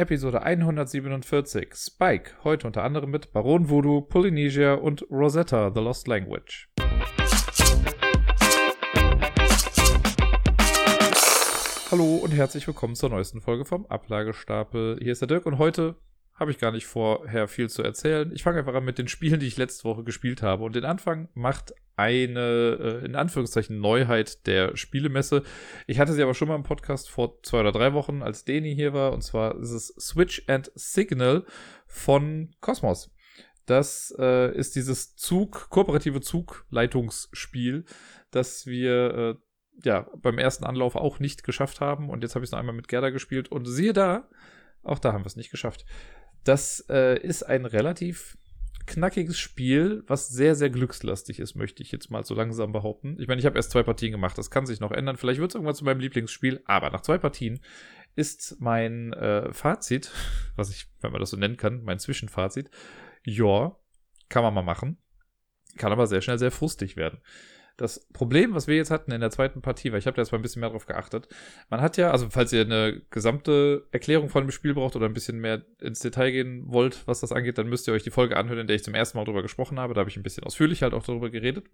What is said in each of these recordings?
Episode 147. Spike, heute unter anderem mit Baron Voodoo, Polynesia und Rosetta, The Lost Language. Hallo und herzlich willkommen zur neuesten Folge vom Ablagestapel. Hier ist der Dirk und heute habe ich gar nicht vorher viel zu erzählen. Ich fange einfach an mit den Spielen, die ich letzte Woche gespielt habe. Und den Anfang macht eine, äh, in Anführungszeichen, Neuheit der Spielemesse. Ich hatte sie aber schon mal im Podcast vor zwei oder drei Wochen, als Deni hier war. Und zwar ist es Switch and Signal von Cosmos. Das äh, ist dieses Zug, kooperative Zugleitungsspiel, das wir äh, ja beim ersten Anlauf auch nicht geschafft haben. Und jetzt habe ich es noch einmal mit Gerda gespielt. Und siehe da, auch da haben wir es nicht geschafft. Das äh, ist ein relativ knackiges Spiel, was sehr, sehr glückslastig ist, möchte ich jetzt mal so langsam behaupten. Ich meine, ich habe erst zwei Partien gemacht, das kann sich noch ändern. Vielleicht wird es irgendwann zu meinem Lieblingsspiel, aber nach zwei Partien ist mein äh, Fazit, was ich, wenn man das so nennen kann, mein Zwischenfazit, ja, kann man mal machen, kann aber sehr schnell sehr frustig werden. Das Problem, was wir jetzt hatten in der zweiten Partie, weil ich habe da jetzt mal ein bisschen mehr drauf geachtet, man hat ja, also falls ihr eine gesamte Erklärung von dem Spiel braucht oder ein bisschen mehr ins Detail gehen wollt, was das angeht, dann müsst ihr euch die Folge anhören, in der ich zum ersten Mal darüber gesprochen habe. Da habe ich ein bisschen ausführlich halt auch darüber geredet.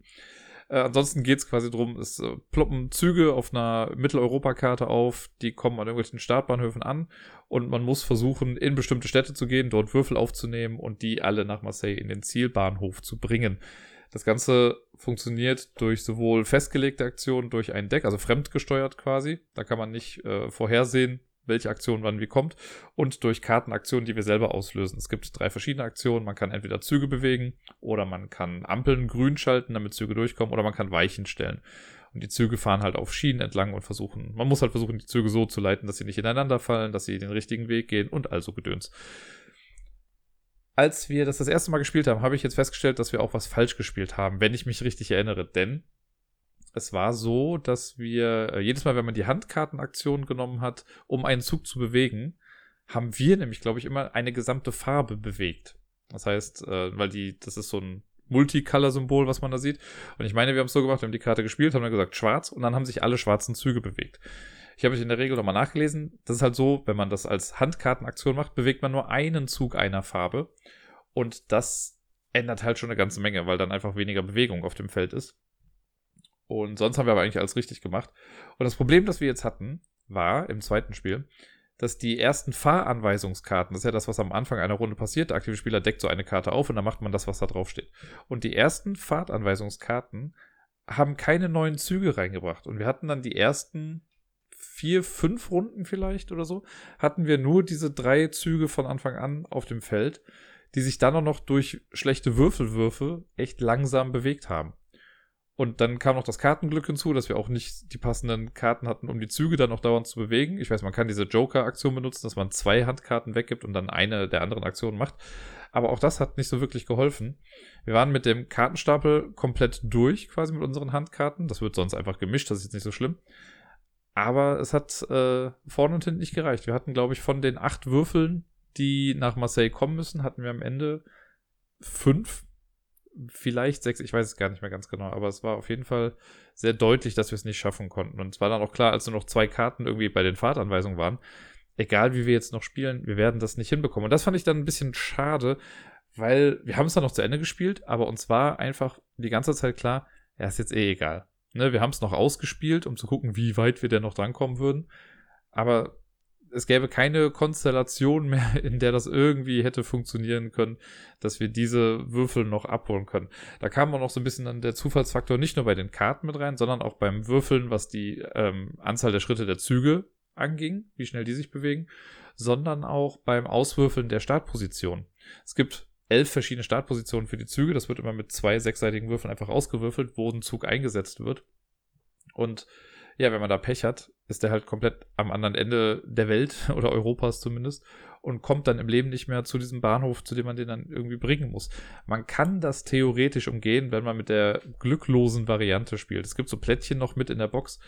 Äh, ansonsten geht es quasi darum, es äh, ploppen Züge auf einer Mitteleuropa-Karte auf, die kommen an irgendwelchen Startbahnhöfen an und man muss versuchen, in bestimmte Städte zu gehen, dort Würfel aufzunehmen und die alle nach Marseille in den Zielbahnhof zu bringen. Das Ganze funktioniert durch sowohl festgelegte Aktionen durch ein Deck, also fremdgesteuert quasi. Da kann man nicht äh, vorhersehen, welche Aktion wann wie kommt. Und durch Kartenaktionen, die wir selber auslösen. Es gibt drei verschiedene Aktionen. Man kann entweder Züge bewegen oder man kann Ampeln grün schalten, damit Züge durchkommen, oder man kann Weichen stellen. Und die Züge fahren halt auf Schienen entlang und versuchen, man muss halt versuchen, die Züge so zu leiten, dass sie nicht ineinander fallen, dass sie den richtigen Weg gehen und also Gedöns als wir das das erste Mal gespielt haben, habe ich jetzt festgestellt, dass wir auch was falsch gespielt haben, wenn ich mich richtig erinnere. Denn es war so, dass wir äh, jedes Mal, wenn man die Handkartenaktion genommen hat, um einen Zug zu bewegen, haben wir nämlich, glaube ich, immer eine gesamte Farbe bewegt. Das heißt, äh, weil die, das ist so ein Multicolor-Symbol, was man da sieht. Und ich meine, wir haben es so gemacht, wir haben die Karte gespielt, haben dann gesagt schwarz und dann haben sich alle schwarzen Züge bewegt. Ich habe in der Regel nochmal nachgelesen. Das ist halt so, wenn man das als Handkartenaktion macht, bewegt man nur einen Zug einer Farbe. Und das ändert halt schon eine ganze Menge, weil dann einfach weniger Bewegung auf dem Feld ist. Und sonst haben wir aber eigentlich alles richtig gemacht. Und das Problem, das wir jetzt hatten, war im zweiten Spiel, dass die ersten Fahranweisungskarten, das ist ja das, was am Anfang einer Runde passiert, der aktive Spieler deckt so eine Karte auf und dann macht man das, was da drauf steht. Und die ersten Fahrtanweisungskarten haben keine neuen Züge reingebracht. Und wir hatten dann die ersten vier, fünf Runden vielleicht oder so, hatten wir nur diese drei Züge von Anfang an auf dem Feld, die sich dann auch noch durch schlechte Würfelwürfe echt langsam bewegt haben. Und dann kam noch das Kartenglück hinzu, dass wir auch nicht die passenden Karten hatten, um die Züge dann auch dauernd zu bewegen. Ich weiß, man kann diese Joker-Aktion benutzen, dass man zwei Handkarten weggibt und dann eine der anderen Aktionen macht. Aber auch das hat nicht so wirklich geholfen. Wir waren mit dem Kartenstapel komplett durch, quasi mit unseren Handkarten. Das wird sonst einfach gemischt, das ist jetzt nicht so schlimm. Aber es hat äh, vorne und hinten nicht gereicht. Wir hatten, glaube ich, von den acht Würfeln, die nach Marseille kommen müssen, hatten wir am Ende fünf, vielleicht sechs, ich weiß es gar nicht mehr ganz genau, aber es war auf jeden Fall sehr deutlich, dass wir es nicht schaffen konnten. Und es war dann auch klar, als nur noch zwei Karten irgendwie bei den Fahrtanweisungen waren, egal wie wir jetzt noch spielen, wir werden das nicht hinbekommen. Und das fand ich dann ein bisschen schade, weil wir haben es dann noch zu Ende gespielt, aber uns war einfach die ganze Zeit klar, ja, ist jetzt eh egal. Ne, wir haben es noch ausgespielt, um zu gucken, wie weit wir denn noch drankommen würden. Aber es gäbe keine Konstellation mehr, in der das irgendwie hätte funktionieren können, dass wir diese Würfel noch abholen können. Da kam auch noch so ein bisschen dann der Zufallsfaktor nicht nur bei den Karten mit rein, sondern auch beim Würfeln, was die ähm, Anzahl der Schritte der Züge anging, wie schnell die sich bewegen, sondern auch beim Auswürfeln der Startposition. Es gibt elf verschiedene Startpositionen für die Züge. Das wird immer mit zwei sechsseitigen Würfeln einfach ausgewürfelt, wo ein Zug eingesetzt wird. Und ja, wenn man da Pech hat, ist der halt komplett am anderen Ende der Welt oder Europas zumindest und kommt dann im Leben nicht mehr zu diesem Bahnhof, zu dem man den dann irgendwie bringen muss. Man kann das theoretisch umgehen, wenn man mit der glücklosen Variante spielt. Es gibt so Plättchen noch mit in der Box.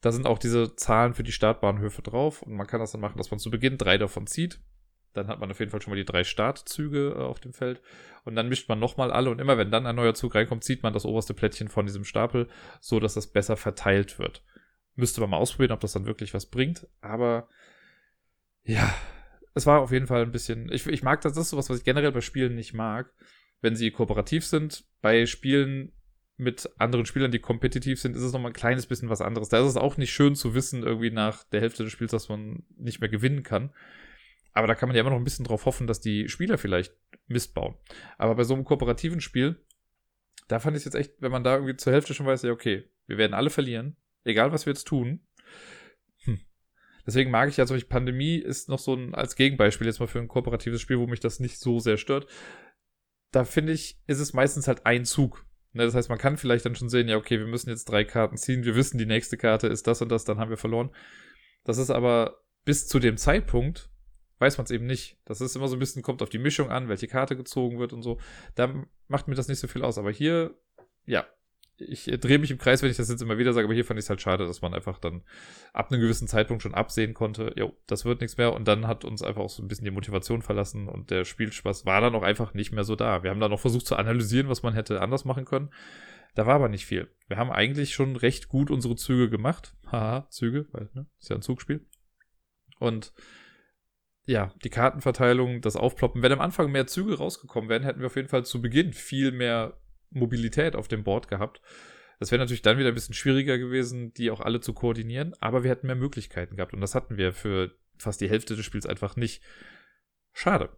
Da sind auch diese Zahlen für die Startbahnhöfe drauf und man kann das dann machen, dass man zu Beginn drei davon zieht dann hat man auf jeden Fall schon mal die drei Startzüge äh, auf dem Feld. Und dann mischt man nochmal alle. Und immer wenn dann ein neuer Zug reinkommt, zieht man das oberste Plättchen von diesem Stapel, so dass das besser verteilt wird. Müsste man mal ausprobieren, ob das dann wirklich was bringt. Aber ja, es war auf jeden Fall ein bisschen. Ich, ich mag das, das ist sowas, was ich generell bei Spielen nicht mag. Wenn sie kooperativ sind. Bei Spielen mit anderen Spielern, die kompetitiv sind, ist es nochmal ein kleines bisschen was anderes. Da ist es auch nicht schön zu wissen, irgendwie nach der Hälfte des Spiels, dass man nicht mehr gewinnen kann. Aber da kann man ja immer noch ein bisschen drauf hoffen, dass die Spieler vielleicht Mist bauen. Aber bei so einem kooperativen Spiel, da fand ich es jetzt echt, wenn man da irgendwie zur Hälfte schon weiß, ja, okay, wir werden alle verlieren, egal was wir jetzt tun. Hm. Deswegen mag ich ja solche Pandemie ist noch so ein, als Gegenbeispiel jetzt mal für ein kooperatives Spiel, wo mich das nicht so sehr stört. Da finde ich, ist es meistens halt ein Zug. Ne, das heißt, man kann vielleicht dann schon sehen, ja, okay, wir müssen jetzt drei Karten ziehen, wir wissen, die nächste Karte ist das und das, dann haben wir verloren. Das ist aber bis zu dem Zeitpunkt, weiß man es eben nicht. Das ist immer so ein bisschen, kommt auf die Mischung an, welche Karte gezogen wird und so. Da macht mir das nicht so viel aus. Aber hier, ja, ich drehe mich im Kreis, wenn ich das jetzt immer wieder sage, aber hier fand ich es halt schade, dass man einfach dann ab einem gewissen Zeitpunkt schon absehen konnte, jo, das wird nichts mehr und dann hat uns einfach auch so ein bisschen die Motivation verlassen und der Spielspaß war dann auch einfach nicht mehr so da. Wir haben dann noch versucht zu analysieren, was man hätte anders machen können. Da war aber nicht viel. Wir haben eigentlich schon recht gut unsere Züge gemacht. Haha, Züge, weil, ne, ist ja ein Zugspiel. Und ja, die Kartenverteilung, das Aufploppen. Wenn am Anfang mehr Züge rausgekommen wären, hätten wir auf jeden Fall zu Beginn viel mehr Mobilität auf dem Board gehabt. Das wäre natürlich dann wieder ein bisschen schwieriger gewesen, die auch alle zu koordinieren, aber wir hätten mehr Möglichkeiten gehabt und das hatten wir für fast die Hälfte des Spiels einfach nicht. Schade.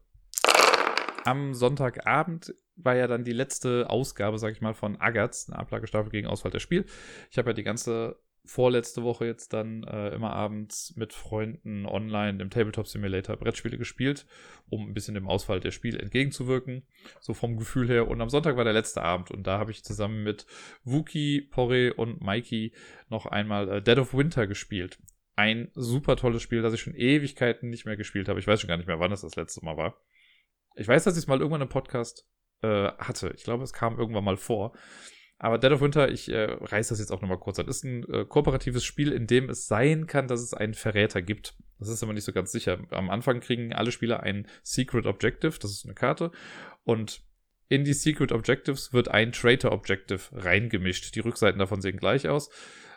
Am Sonntagabend war ja dann die letzte Ausgabe, sag ich mal, von Agatz, eine Ablagestaffel gegen Auswahl der Spiel. Ich habe ja die ganze vorletzte Woche jetzt dann äh, immer abends mit Freunden online im Tabletop Simulator Brettspiele gespielt, um ein bisschen dem Ausfall der Spiele entgegenzuwirken, so vom Gefühl her. Und am Sonntag war der letzte Abend und da habe ich zusammen mit Wookie, Porre und Mikey noch einmal äh, Dead of Winter gespielt. Ein super tolles Spiel, das ich schon Ewigkeiten nicht mehr gespielt habe. Ich weiß schon gar nicht mehr, wann es das letzte Mal war. Ich weiß, dass ich es mal irgendwann im Podcast äh, hatte. Ich glaube, es kam irgendwann mal vor. Aber Dead of Winter, ich äh, reiß das jetzt auch nochmal kurz an, ist ein äh, kooperatives Spiel, in dem es sein kann, dass es einen Verräter gibt. Das ist aber nicht so ganz sicher. Am Anfang kriegen alle Spieler ein Secret Objective, das ist eine Karte, und in die Secret Objectives wird ein Traitor Objective reingemischt. Die Rückseiten davon sehen gleich aus.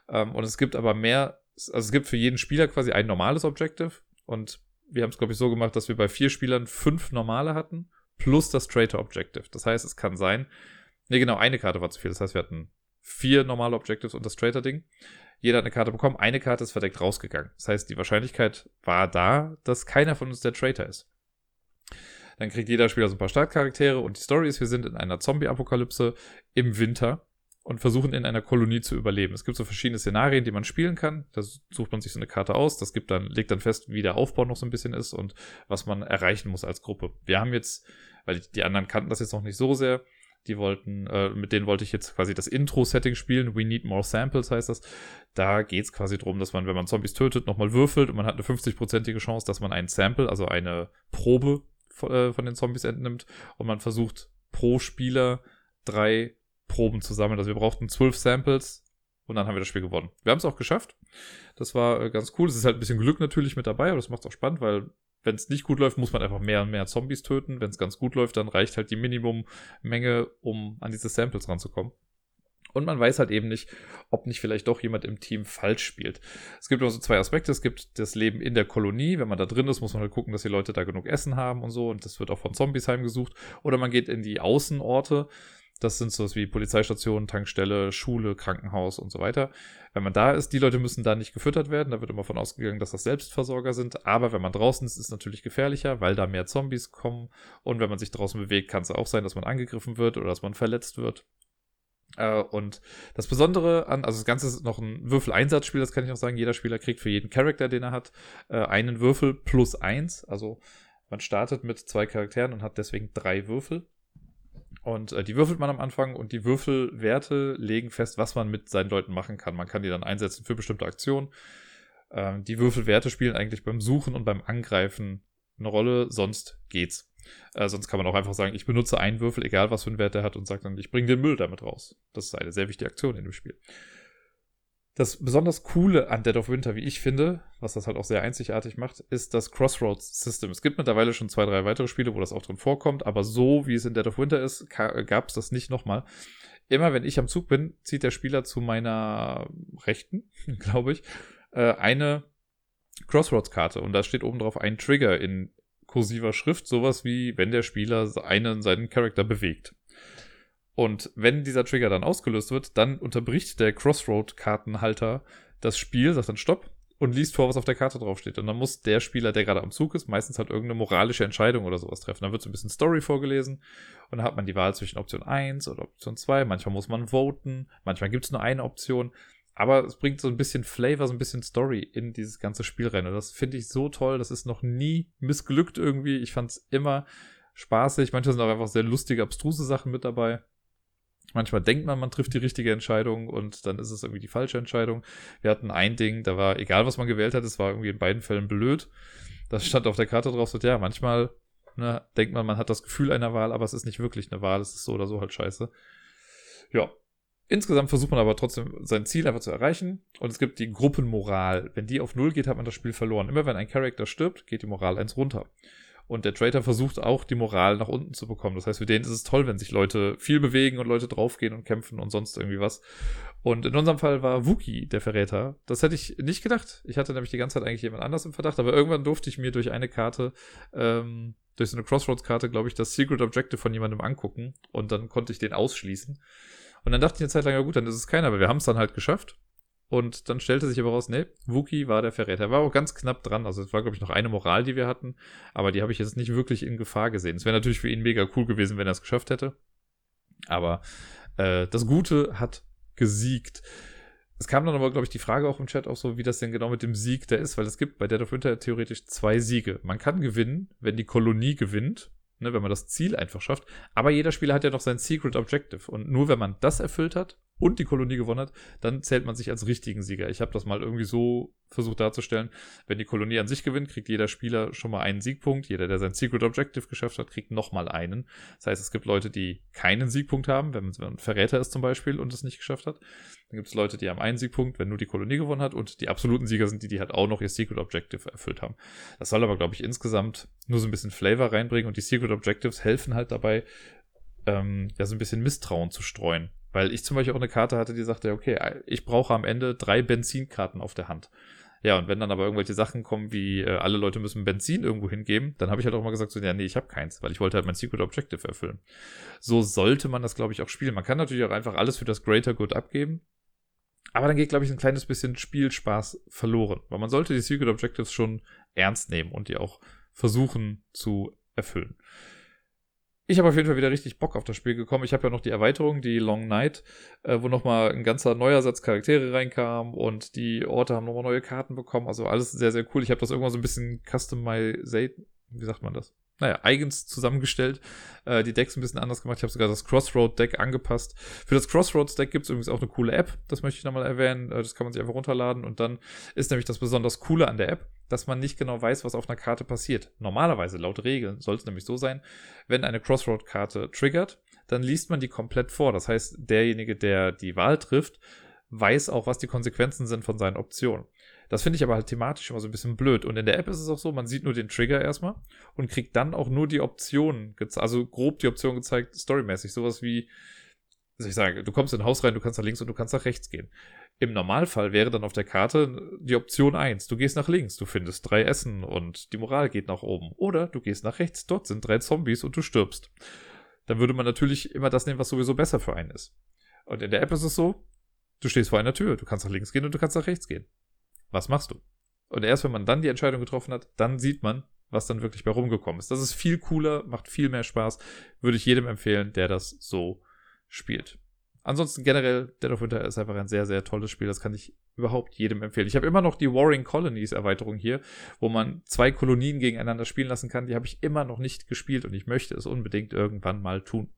Ähm, und es gibt aber mehr, also es gibt für jeden Spieler quasi ein normales Objective. Und wir haben es, glaube ich, so gemacht, dass wir bei vier Spielern fünf normale hatten, plus das Traitor Objective. Das heißt, es kann sein, Ne, genau, eine Karte war zu viel. Das heißt, wir hatten vier normale Objectives und das Traitor-Ding. Jeder hat eine Karte bekommen, eine Karte ist verdeckt rausgegangen. Das heißt, die Wahrscheinlichkeit war da, dass keiner von uns der Traitor ist. Dann kriegt jeder Spieler so ein paar Startcharaktere und die Story ist, wir sind in einer Zombie-Apokalypse im Winter und versuchen in einer Kolonie zu überleben. Es gibt so verschiedene Szenarien, die man spielen kann. Da sucht man sich so eine Karte aus. Das gibt dann, legt dann fest, wie der Aufbau noch so ein bisschen ist und was man erreichen muss als Gruppe. Wir haben jetzt, weil die anderen kannten das jetzt noch nicht so sehr, die wollten, äh, mit denen wollte ich jetzt quasi das Intro-Setting spielen. We need more samples heißt das. Da geht es quasi darum, dass man, wenn man Zombies tötet, nochmal würfelt und man hat eine 50-prozentige Chance, dass man ein Sample, also eine Probe von, äh, von den Zombies entnimmt und man versucht pro Spieler drei Proben zu sammeln. Also wir brauchten zwölf Samples und dann haben wir das Spiel gewonnen. Wir haben es auch geschafft. Das war äh, ganz cool. Es ist halt ein bisschen Glück natürlich mit dabei, aber das macht es auch spannend, weil wenn es nicht gut läuft, muss man einfach mehr und mehr Zombies töten. Wenn es ganz gut läuft, dann reicht halt die Minimummenge, um an diese Samples ranzukommen. Und man weiß halt eben nicht, ob nicht vielleicht doch jemand im Team falsch spielt. Es gibt also zwei Aspekte. Es gibt das Leben in der Kolonie. Wenn man da drin ist, muss man halt gucken, dass die Leute da genug Essen haben und so. Und das wird auch von Zombies heimgesucht. Oder man geht in die Außenorte. Das sind so wie Polizeistationen, Tankstelle, Schule, Krankenhaus und so weiter. Wenn man da ist, die Leute müssen da nicht gefüttert werden. Da wird immer von ausgegangen, dass das Selbstversorger sind. Aber wenn man draußen ist, ist es natürlich gefährlicher, weil da mehr Zombies kommen. Und wenn man sich draußen bewegt, kann es auch sein, dass man angegriffen wird oder dass man verletzt wird. Äh, und das Besondere an, also das Ganze ist noch ein Würfel-Einsatzspiel, das kann ich noch sagen. Jeder Spieler kriegt für jeden Charakter, den er hat, äh, einen Würfel plus eins. Also man startet mit zwei Charakteren und hat deswegen drei Würfel. Und äh, die würfelt man am Anfang und die Würfelwerte legen fest, was man mit seinen Leuten machen kann. Man kann die dann einsetzen für bestimmte Aktionen. Ähm, die Würfelwerte spielen eigentlich beim Suchen und beim Angreifen eine Rolle, sonst geht's. Äh, sonst kann man auch einfach sagen, ich benutze einen Würfel, egal was für einen Wert der hat, und sage dann, ich bringe den Müll damit raus. Das ist eine sehr wichtige Aktion in dem Spiel. Das besonders Coole an Dead of Winter, wie ich finde, was das halt auch sehr einzigartig macht, ist das Crossroads System. Es gibt mittlerweile schon zwei, drei weitere Spiele, wo das auch drin vorkommt, aber so wie es in Dead of Winter ist, gab es das nicht nochmal. Immer wenn ich am Zug bin, zieht der Spieler zu meiner Rechten, glaube ich, äh, eine Crossroads-Karte und da steht oben drauf ein Trigger in kursiver Schrift, sowas wie, wenn der Spieler einen seinen Charakter bewegt. Und wenn dieser Trigger dann ausgelöst wird, dann unterbricht der Crossroad-Kartenhalter das Spiel, sagt dann Stopp und liest vor, was auf der Karte draufsteht. Und dann muss der Spieler, der gerade am Zug ist, meistens halt irgendeine moralische Entscheidung oder sowas treffen. Dann wird so ein bisschen Story vorgelesen und dann hat man die Wahl zwischen Option 1 oder Option 2. Manchmal muss man voten, manchmal gibt es nur eine Option. Aber es bringt so ein bisschen Flavor, so ein bisschen Story in dieses ganze Spiel rein. Und das finde ich so toll. Das ist noch nie missglückt irgendwie. Ich fand es immer spaßig. Manchmal sind auch einfach sehr lustige, abstruse Sachen mit dabei. Manchmal denkt man, man trifft die richtige Entscheidung und dann ist es irgendwie die falsche Entscheidung. Wir hatten ein Ding, da war, egal was man gewählt hat, es war irgendwie in beiden Fällen blöd. Das stand auf der Karte drauf, so, ja, manchmal ne, denkt man, man hat das Gefühl einer Wahl, aber es ist nicht wirklich eine Wahl, es ist so oder so halt scheiße. Ja. Insgesamt versucht man aber trotzdem sein Ziel einfach zu erreichen. Und es gibt die Gruppenmoral. Wenn die auf Null geht, hat man das Spiel verloren. Immer wenn ein Charakter stirbt, geht die Moral eins runter. Und der Traitor versucht auch, die Moral nach unten zu bekommen. Das heißt, für den ist es toll, wenn sich Leute viel bewegen und Leute draufgehen und kämpfen und sonst irgendwie was. Und in unserem Fall war Wookie der Verräter. Das hätte ich nicht gedacht. Ich hatte nämlich die ganze Zeit eigentlich jemand anders im Verdacht, aber irgendwann durfte ich mir durch eine Karte, ähm, durch so eine Crossroads-Karte, glaube ich, das Secret Objective von jemandem angucken und dann konnte ich den ausschließen. Und dann dachte ich eine Zeit lang, ja gut, dann ist es keiner, aber wir haben es dann halt geschafft. Und dann stellte sich aber raus, nee, Wookie war der Verräter. Er war auch ganz knapp dran. Also es war, glaube ich, noch eine Moral, die wir hatten. Aber die habe ich jetzt nicht wirklich in Gefahr gesehen. Es wäre natürlich für ihn mega cool gewesen, wenn er es geschafft hätte. Aber äh, das Gute hat gesiegt. Es kam dann aber, glaube ich, die Frage auch im Chat auch so, wie das denn genau mit dem Sieg da ist, weil es gibt bei Dead of Winter theoretisch zwei Siege. Man kann gewinnen, wenn die Kolonie gewinnt, ne, wenn man das Ziel einfach schafft. Aber jeder Spieler hat ja noch sein Secret Objective. Und nur wenn man das erfüllt hat und die Kolonie gewonnen hat, dann zählt man sich als richtigen Sieger. Ich habe das mal irgendwie so versucht darzustellen. Wenn die Kolonie an sich gewinnt, kriegt jeder Spieler schon mal einen Siegpunkt. Jeder, der sein Secret Objective geschafft hat, kriegt nochmal einen. Das heißt, es gibt Leute, die keinen Siegpunkt haben, wenn man ein Verräter ist zum Beispiel und es nicht geschafft hat. Dann gibt es Leute, die haben einen Siegpunkt, wenn nur die Kolonie gewonnen hat. Und die absoluten Sieger sind die, die halt auch noch ihr Secret Objective erfüllt haben. Das soll aber, glaube ich, insgesamt nur so ein bisschen Flavor reinbringen. Und die Secret Objectives helfen halt dabei, ähm, ja, so ein bisschen Misstrauen zu streuen. Weil ich zum Beispiel auch eine Karte hatte, die sagte, okay, ich brauche am Ende drei Benzinkarten auf der Hand. Ja, und wenn dann aber irgendwelche Sachen kommen, wie äh, alle Leute müssen Benzin irgendwo hingeben, dann habe ich halt auch mal gesagt, so, ja, nee, ich habe keins, weil ich wollte halt mein Secret Objective erfüllen. So sollte man das, glaube ich, auch spielen. Man kann natürlich auch einfach alles für das Greater Good abgeben. Aber dann geht, glaube ich, ein kleines bisschen Spielspaß verloren. Weil man sollte die Secret Objectives schon ernst nehmen und die auch versuchen zu erfüllen ich habe auf jeden Fall wieder richtig Bock auf das Spiel gekommen. Ich habe ja noch die Erweiterung, die Long Night, äh, wo nochmal ein ganzer neuer Satz Charaktere reinkam und die Orte haben nochmal neue Karten bekommen. Also alles sehr, sehr cool. Ich habe das irgendwann so ein bisschen customized, wie sagt man das? Naja, eigens zusammengestellt, äh, die Decks ein bisschen anders gemacht. Ich habe sogar das Crossroad-Deck angepasst. Für das Crossroads-Deck gibt es übrigens auch eine coole App, das möchte ich nochmal erwähnen. Äh, das kann man sich einfach runterladen und dann ist nämlich das besonders Coole an der App, dass man nicht genau weiß, was auf einer Karte passiert. Normalerweise, laut Regeln, soll es nämlich so sein, wenn eine Crossroad-Karte triggert, dann liest man die komplett vor. Das heißt, derjenige, der die Wahl trifft, weiß auch, was die Konsequenzen sind von seinen Optionen. Das finde ich aber halt thematisch immer so ein bisschen blöd. Und in der App ist es auch so, man sieht nur den Trigger erstmal und kriegt dann auch nur die Optionen, also grob die Option gezeigt, storymäßig. Sowas wie, also ich sage, du kommst in ein Haus rein, du kannst nach links und du kannst nach rechts gehen. Im Normalfall wäre dann auf der Karte die Option 1. Du gehst nach links, du findest drei Essen und die Moral geht nach oben. Oder du gehst nach rechts, dort sind drei Zombies und du stirbst. Dann würde man natürlich immer das nehmen, was sowieso besser für einen ist. Und in der App ist es so, du stehst vor einer Tür, du kannst nach links gehen und du kannst nach rechts gehen was machst du? Und erst wenn man dann die Entscheidung getroffen hat, dann sieht man, was dann wirklich bei rumgekommen ist. Das ist viel cooler, macht viel mehr Spaß. Würde ich jedem empfehlen, der das so spielt. Ansonsten generell, Dead of Winter ist einfach ein sehr, sehr tolles Spiel. Das kann ich überhaupt jedem empfehlen. Ich habe immer noch die Warring Colonies Erweiterung hier, wo man zwei Kolonien gegeneinander spielen lassen kann. Die habe ich immer noch nicht gespielt und ich möchte es unbedingt irgendwann mal tun.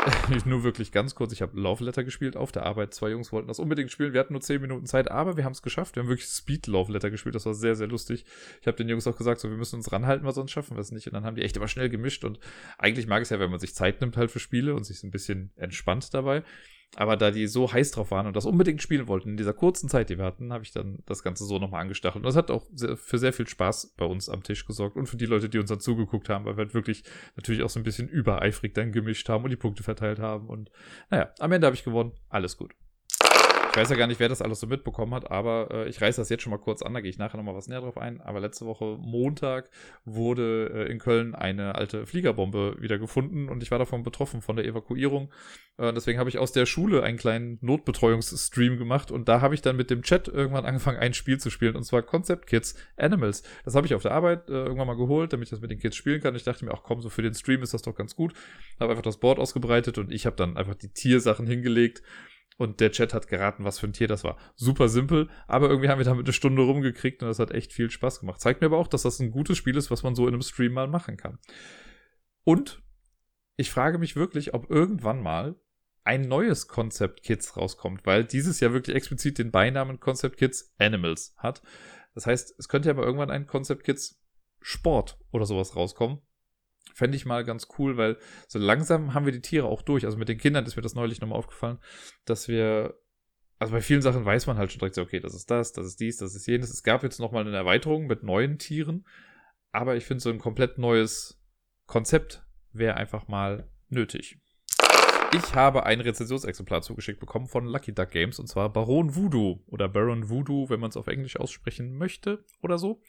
nur wirklich ganz kurz, ich habe Love Letter gespielt auf der Arbeit. Zwei Jungs wollten das unbedingt spielen. Wir hatten nur 10 Minuten Zeit, aber wir haben es geschafft. Wir haben wirklich Speed Love Letter gespielt. Das war sehr, sehr lustig. Ich habe den Jungs auch gesagt, so, wir müssen uns ranhalten, weil sonst schaffen wir es nicht. Und dann haben die echt immer schnell gemischt. Und eigentlich mag es ja, wenn man sich Zeit nimmt halt für Spiele und sich ein bisschen entspannt dabei. Aber da die so heiß drauf waren und das unbedingt spielen wollten, in dieser kurzen Zeit, die wir hatten, habe ich dann das Ganze so nochmal angestachelt. Und das hat auch sehr, für sehr viel Spaß bei uns am Tisch gesorgt und für die Leute, die uns dann zugeguckt haben, weil wir halt wirklich natürlich auch so ein bisschen übereifrig dann gemischt haben und die Punkte verteilt haben. Und naja, am Ende habe ich gewonnen. Alles gut. Ich weiß ja gar nicht, wer das alles so mitbekommen hat, aber äh, ich reiße das jetzt schon mal kurz an, da gehe ich nachher nochmal was näher drauf ein. Aber letzte Woche Montag wurde äh, in Köln eine alte Fliegerbombe wieder gefunden und ich war davon betroffen, von der Evakuierung. Äh, deswegen habe ich aus der Schule einen kleinen Notbetreuungsstream gemacht und da habe ich dann mit dem Chat irgendwann angefangen, ein Spiel zu spielen und zwar Concept Kids Animals. Das habe ich auf der Arbeit äh, irgendwann mal geholt, damit ich das mit den Kids spielen kann. Ich dachte mir, ach komm, so für den Stream ist das doch ganz gut. Habe einfach das Board ausgebreitet und ich habe dann einfach die Tiersachen hingelegt und der Chat hat geraten, was für ein Tier das war. Super simpel, aber irgendwie haben wir damit eine Stunde rumgekriegt und das hat echt viel Spaß gemacht. Zeigt mir aber auch, dass das ein gutes Spiel ist, was man so in einem Stream mal machen kann. Und ich frage mich wirklich, ob irgendwann mal ein neues Concept Kids rauskommt, weil dieses ja wirklich explizit den Beinamen Concept Kids Animals hat. Das heißt, es könnte ja mal irgendwann ein Concept Kids Sport oder sowas rauskommen. Fände ich mal ganz cool, weil so langsam haben wir die Tiere auch durch. Also mit den Kindern ist mir das neulich nochmal aufgefallen, dass wir, also bei vielen Sachen weiß man halt schon direkt so, okay, das ist das, das ist dies, das ist jenes. Es gab jetzt nochmal eine Erweiterung mit neuen Tieren, aber ich finde so ein komplett neues Konzept wäre einfach mal nötig. Ich habe ein Rezensionsexemplar zugeschickt bekommen von Lucky Duck Games und zwar Baron Voodoo oder Baron Voodoo, wenn man es auf Englisch aussprechen möchte oder so.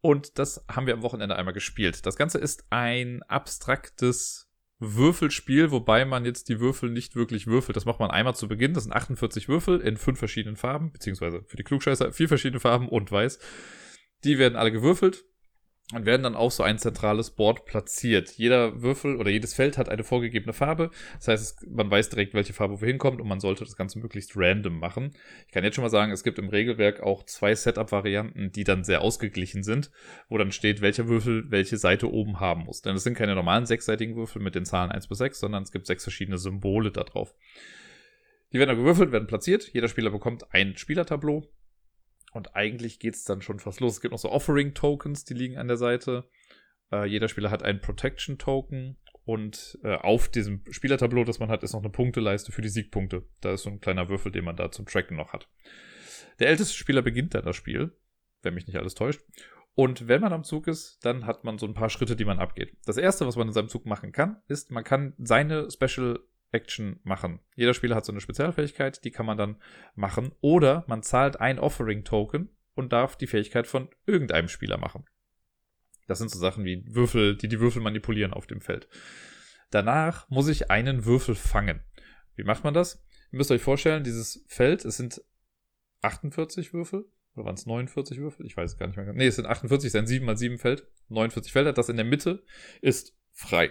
Und das haben wir am Wochenende einmal gespielt. Das Ganze ist ein abstraktes Würfelspiel, wobei man jetzt die Würfel nicht wirklich würfelt. Das macht man einmal zu Beginn. Das sind 48 Würfel in fünf verschiedenen Farben, beziehungsweise für die Klugscheißer vier verschiedene Farben und weiß. Die werden alle gewürfelt und werden dann auf so ein zentrales Board platziert. Jeder Würfel oder jedes Feld hat eine vorgegebene Farbe. Das heißt, man weiß direkt, welche Farbe wohin kommt und man sollte das Ganze möglichst random machen. Ich kann jetzt schon mal sagen, es gibt im Regelwerk auch zwei Setup-Varianten, die dann sehr ausgeglichen sind, wo dann steht, welcher Würfel welche Seite oben haben muss. Denn es sind keine normalen sechsseitigen Würfel mit den Zahlen 1 bis 6, sondern es gibt sechs verschiedene Symbole da drauf. Die werden dann gewürfelt, werden platziert. Jeder Spieler bekommt ein Spielertableau und eigentlich geht es dann schon fast los. Es gibt noch so Offering-Tokens, die liegen an der Seite. Äh, jeder Spieler hat einen Protection-Token und äh, auf diesem Spielertableau, das man hat, ist noch eine Punkteleiste für die Siegpunkte. Da ist so ein kleiner Würfel, den man da zum Tracken noch hat. Der älteste Spieler beginnt dann das Spiel, wenn mich nicht alles täuscht. Und wenn man am Zug ist, dann hat man so ein paar Schritte, die man abgeht. Das erste, was man in seinem Zug machen kann, ist, man kann seine Special Action machen. Jeder Spieler hat so eine Spezialfähigkeit, die kann man dann machen. Oder man zahlt ein Offering-Token und darf die Fähigkeit von irgendeinem Spieler machen. Das sind so Sachen wie Würfel, die die Würfel manipulieren auf dem Feld. Danach muss ich einen Würfel fangen. Wie macht man das? Ihr müsst euch vorstellen, dieses Feld, es sind 48 Würfel. Oder waren es 49 Würfel? Ich weiß es gar nicht mehr. Nee, es sind 48, es ist ein 7 x 7 Feld. 49 Felder. Das in der Mitte ist frei.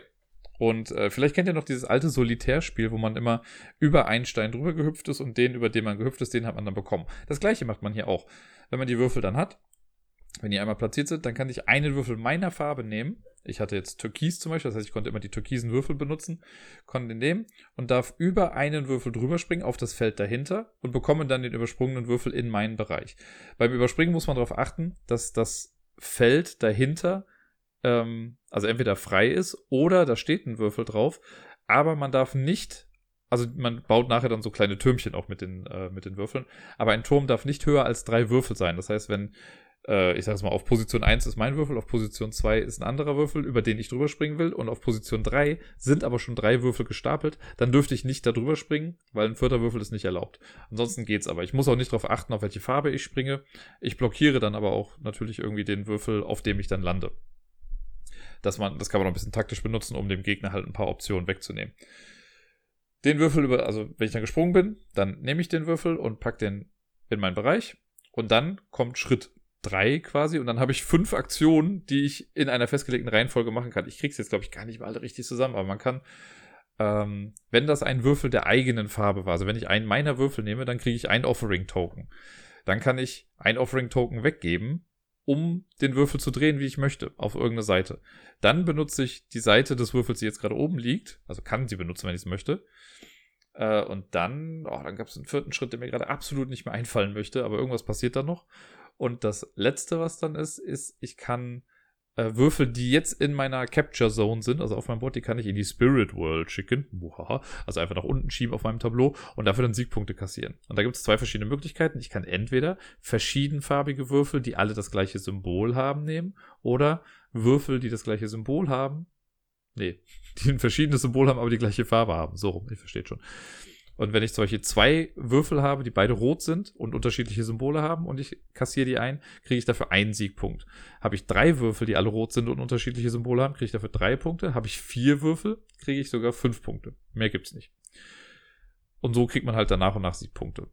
Und äh, vielleicht kennt ihr noch dieses alte Solitärspiel, wo man immer über einen Stein drüber gehüpft ist und den, über den man gehüpft ist, den hat man dann bekommen. Das gleiche macht man hier auch. Wenn man die Würfel dann hat, wenn die einmal platziert sind, dann kann ich einen Würfel meiner Farbe nehmen. Ich hatte jetzt Türkis zum Beispiel, das heißt, ich konnte immer die türkisen Würfel benutzen, konnte den nehmen und darf über einen Würfel drüber springen auf das Feld dahinter und bekomme dann den übersprungenen Würfel in meinen Bereich. Beim Überspringen muss man darauf achten, dass das Feld dahinter ähm, also entweder frei ist oder da steht ein Würfel drauf, aber man darf nicht, also man baut nachher dann so kleine Türmchen auch mit den, äh, mit den Würfeln, aber ein Turm darf nicht höher als drei Würfel sein. Das heißt, wenn, äh, ich sage es mal, auf Position 1 ist mein Würfel, auf Position 2 ist ein anderer Würfel, über den ich drüber springen will, und auf Position 3 sind aber schon drei Würfel gestapelt, dann dürfte ich nicht da drüber springen, weil ein vierter Würfel ist nicht erlaubt. Ansonsten geht's aber. Ich muss auch nicht darauf achten, auf welche Farbe ich springe. Ich blockiere dann aber auch natürlich irgendwie den Würfel, auf dem ich dann lande dass man, das kann man noch ein bisschen taktisch benutzen, um dem Gegner halt ein paar Optionen wegzunehmen. Den Würfel über, also wenn ich dann gesprungen bin, dann nehme ich den Würfel und pack den in meinen Bereich und dann kommt Schritt 3 quasi und dann habe ich fünf Aktionen, die ich in einer festgelegten Reihenfolge machen kann. Ich krieg's jetzt, glaube ich, gar nicht mal alle richtig zusammen, aber man kann, ähm, wenn das ein Würfel der eigenen Farbe war, also wenn ich einen meiner Würfel nehme, dann kriege ich ein Offering-Token. Dann kann ich ein Offering-Token weggeben um den Würfel zu drehen, wie ich möchte, auf irgendeine Seite. Dann benutze ich die Seite des Würfels, die jetzt gerade oben liegt. Also kann sie benutzen, wenn ich es möchte. Äh, und dann, oh, dann gab es einen vierten Schritt, der mir gerade absolut nicht mehr einfallen möchte, aber irgendwas passiert da noch. Und das letzte, was dann ist, ist, ich kann äh, Würfel, die jetzt in meiner Capture Zone sind, also auf meinem Board, die kann ich in die Spirit World schicken. Also einfach nach unten schieben auf meinem Tableau und dafür dann Siegpunkte kassieren. Und da gibt es zwei verschiedene Möglichkeiten. Ich kann entweder verschiedenfarbige Würfel, die alle das gleiche Symbol haben, nehmen oder Würfel, die das gleiche Symbol haben. Nee, die ein verschiedenes Symbol haben, aber die gleiche Farbe haben. So rum, ihr versteht schon. Und wenn ich solche zwei Würfel habe, die beide rot sind und unterschiedliche Symbole haben und ich kassiere die ein, kriege ich dafür einen Siegpunkt. Habe ich drei Würfel, die alle rot sind und unterschiedliche Symbole haben, kriege ich dafür drei Punkte. Habe ich vier Würfel, kriege ich sogar fünf Punkte. Mehr gibt's nicht. Und so kriegt man halt dann nach und nach Siegpunkte.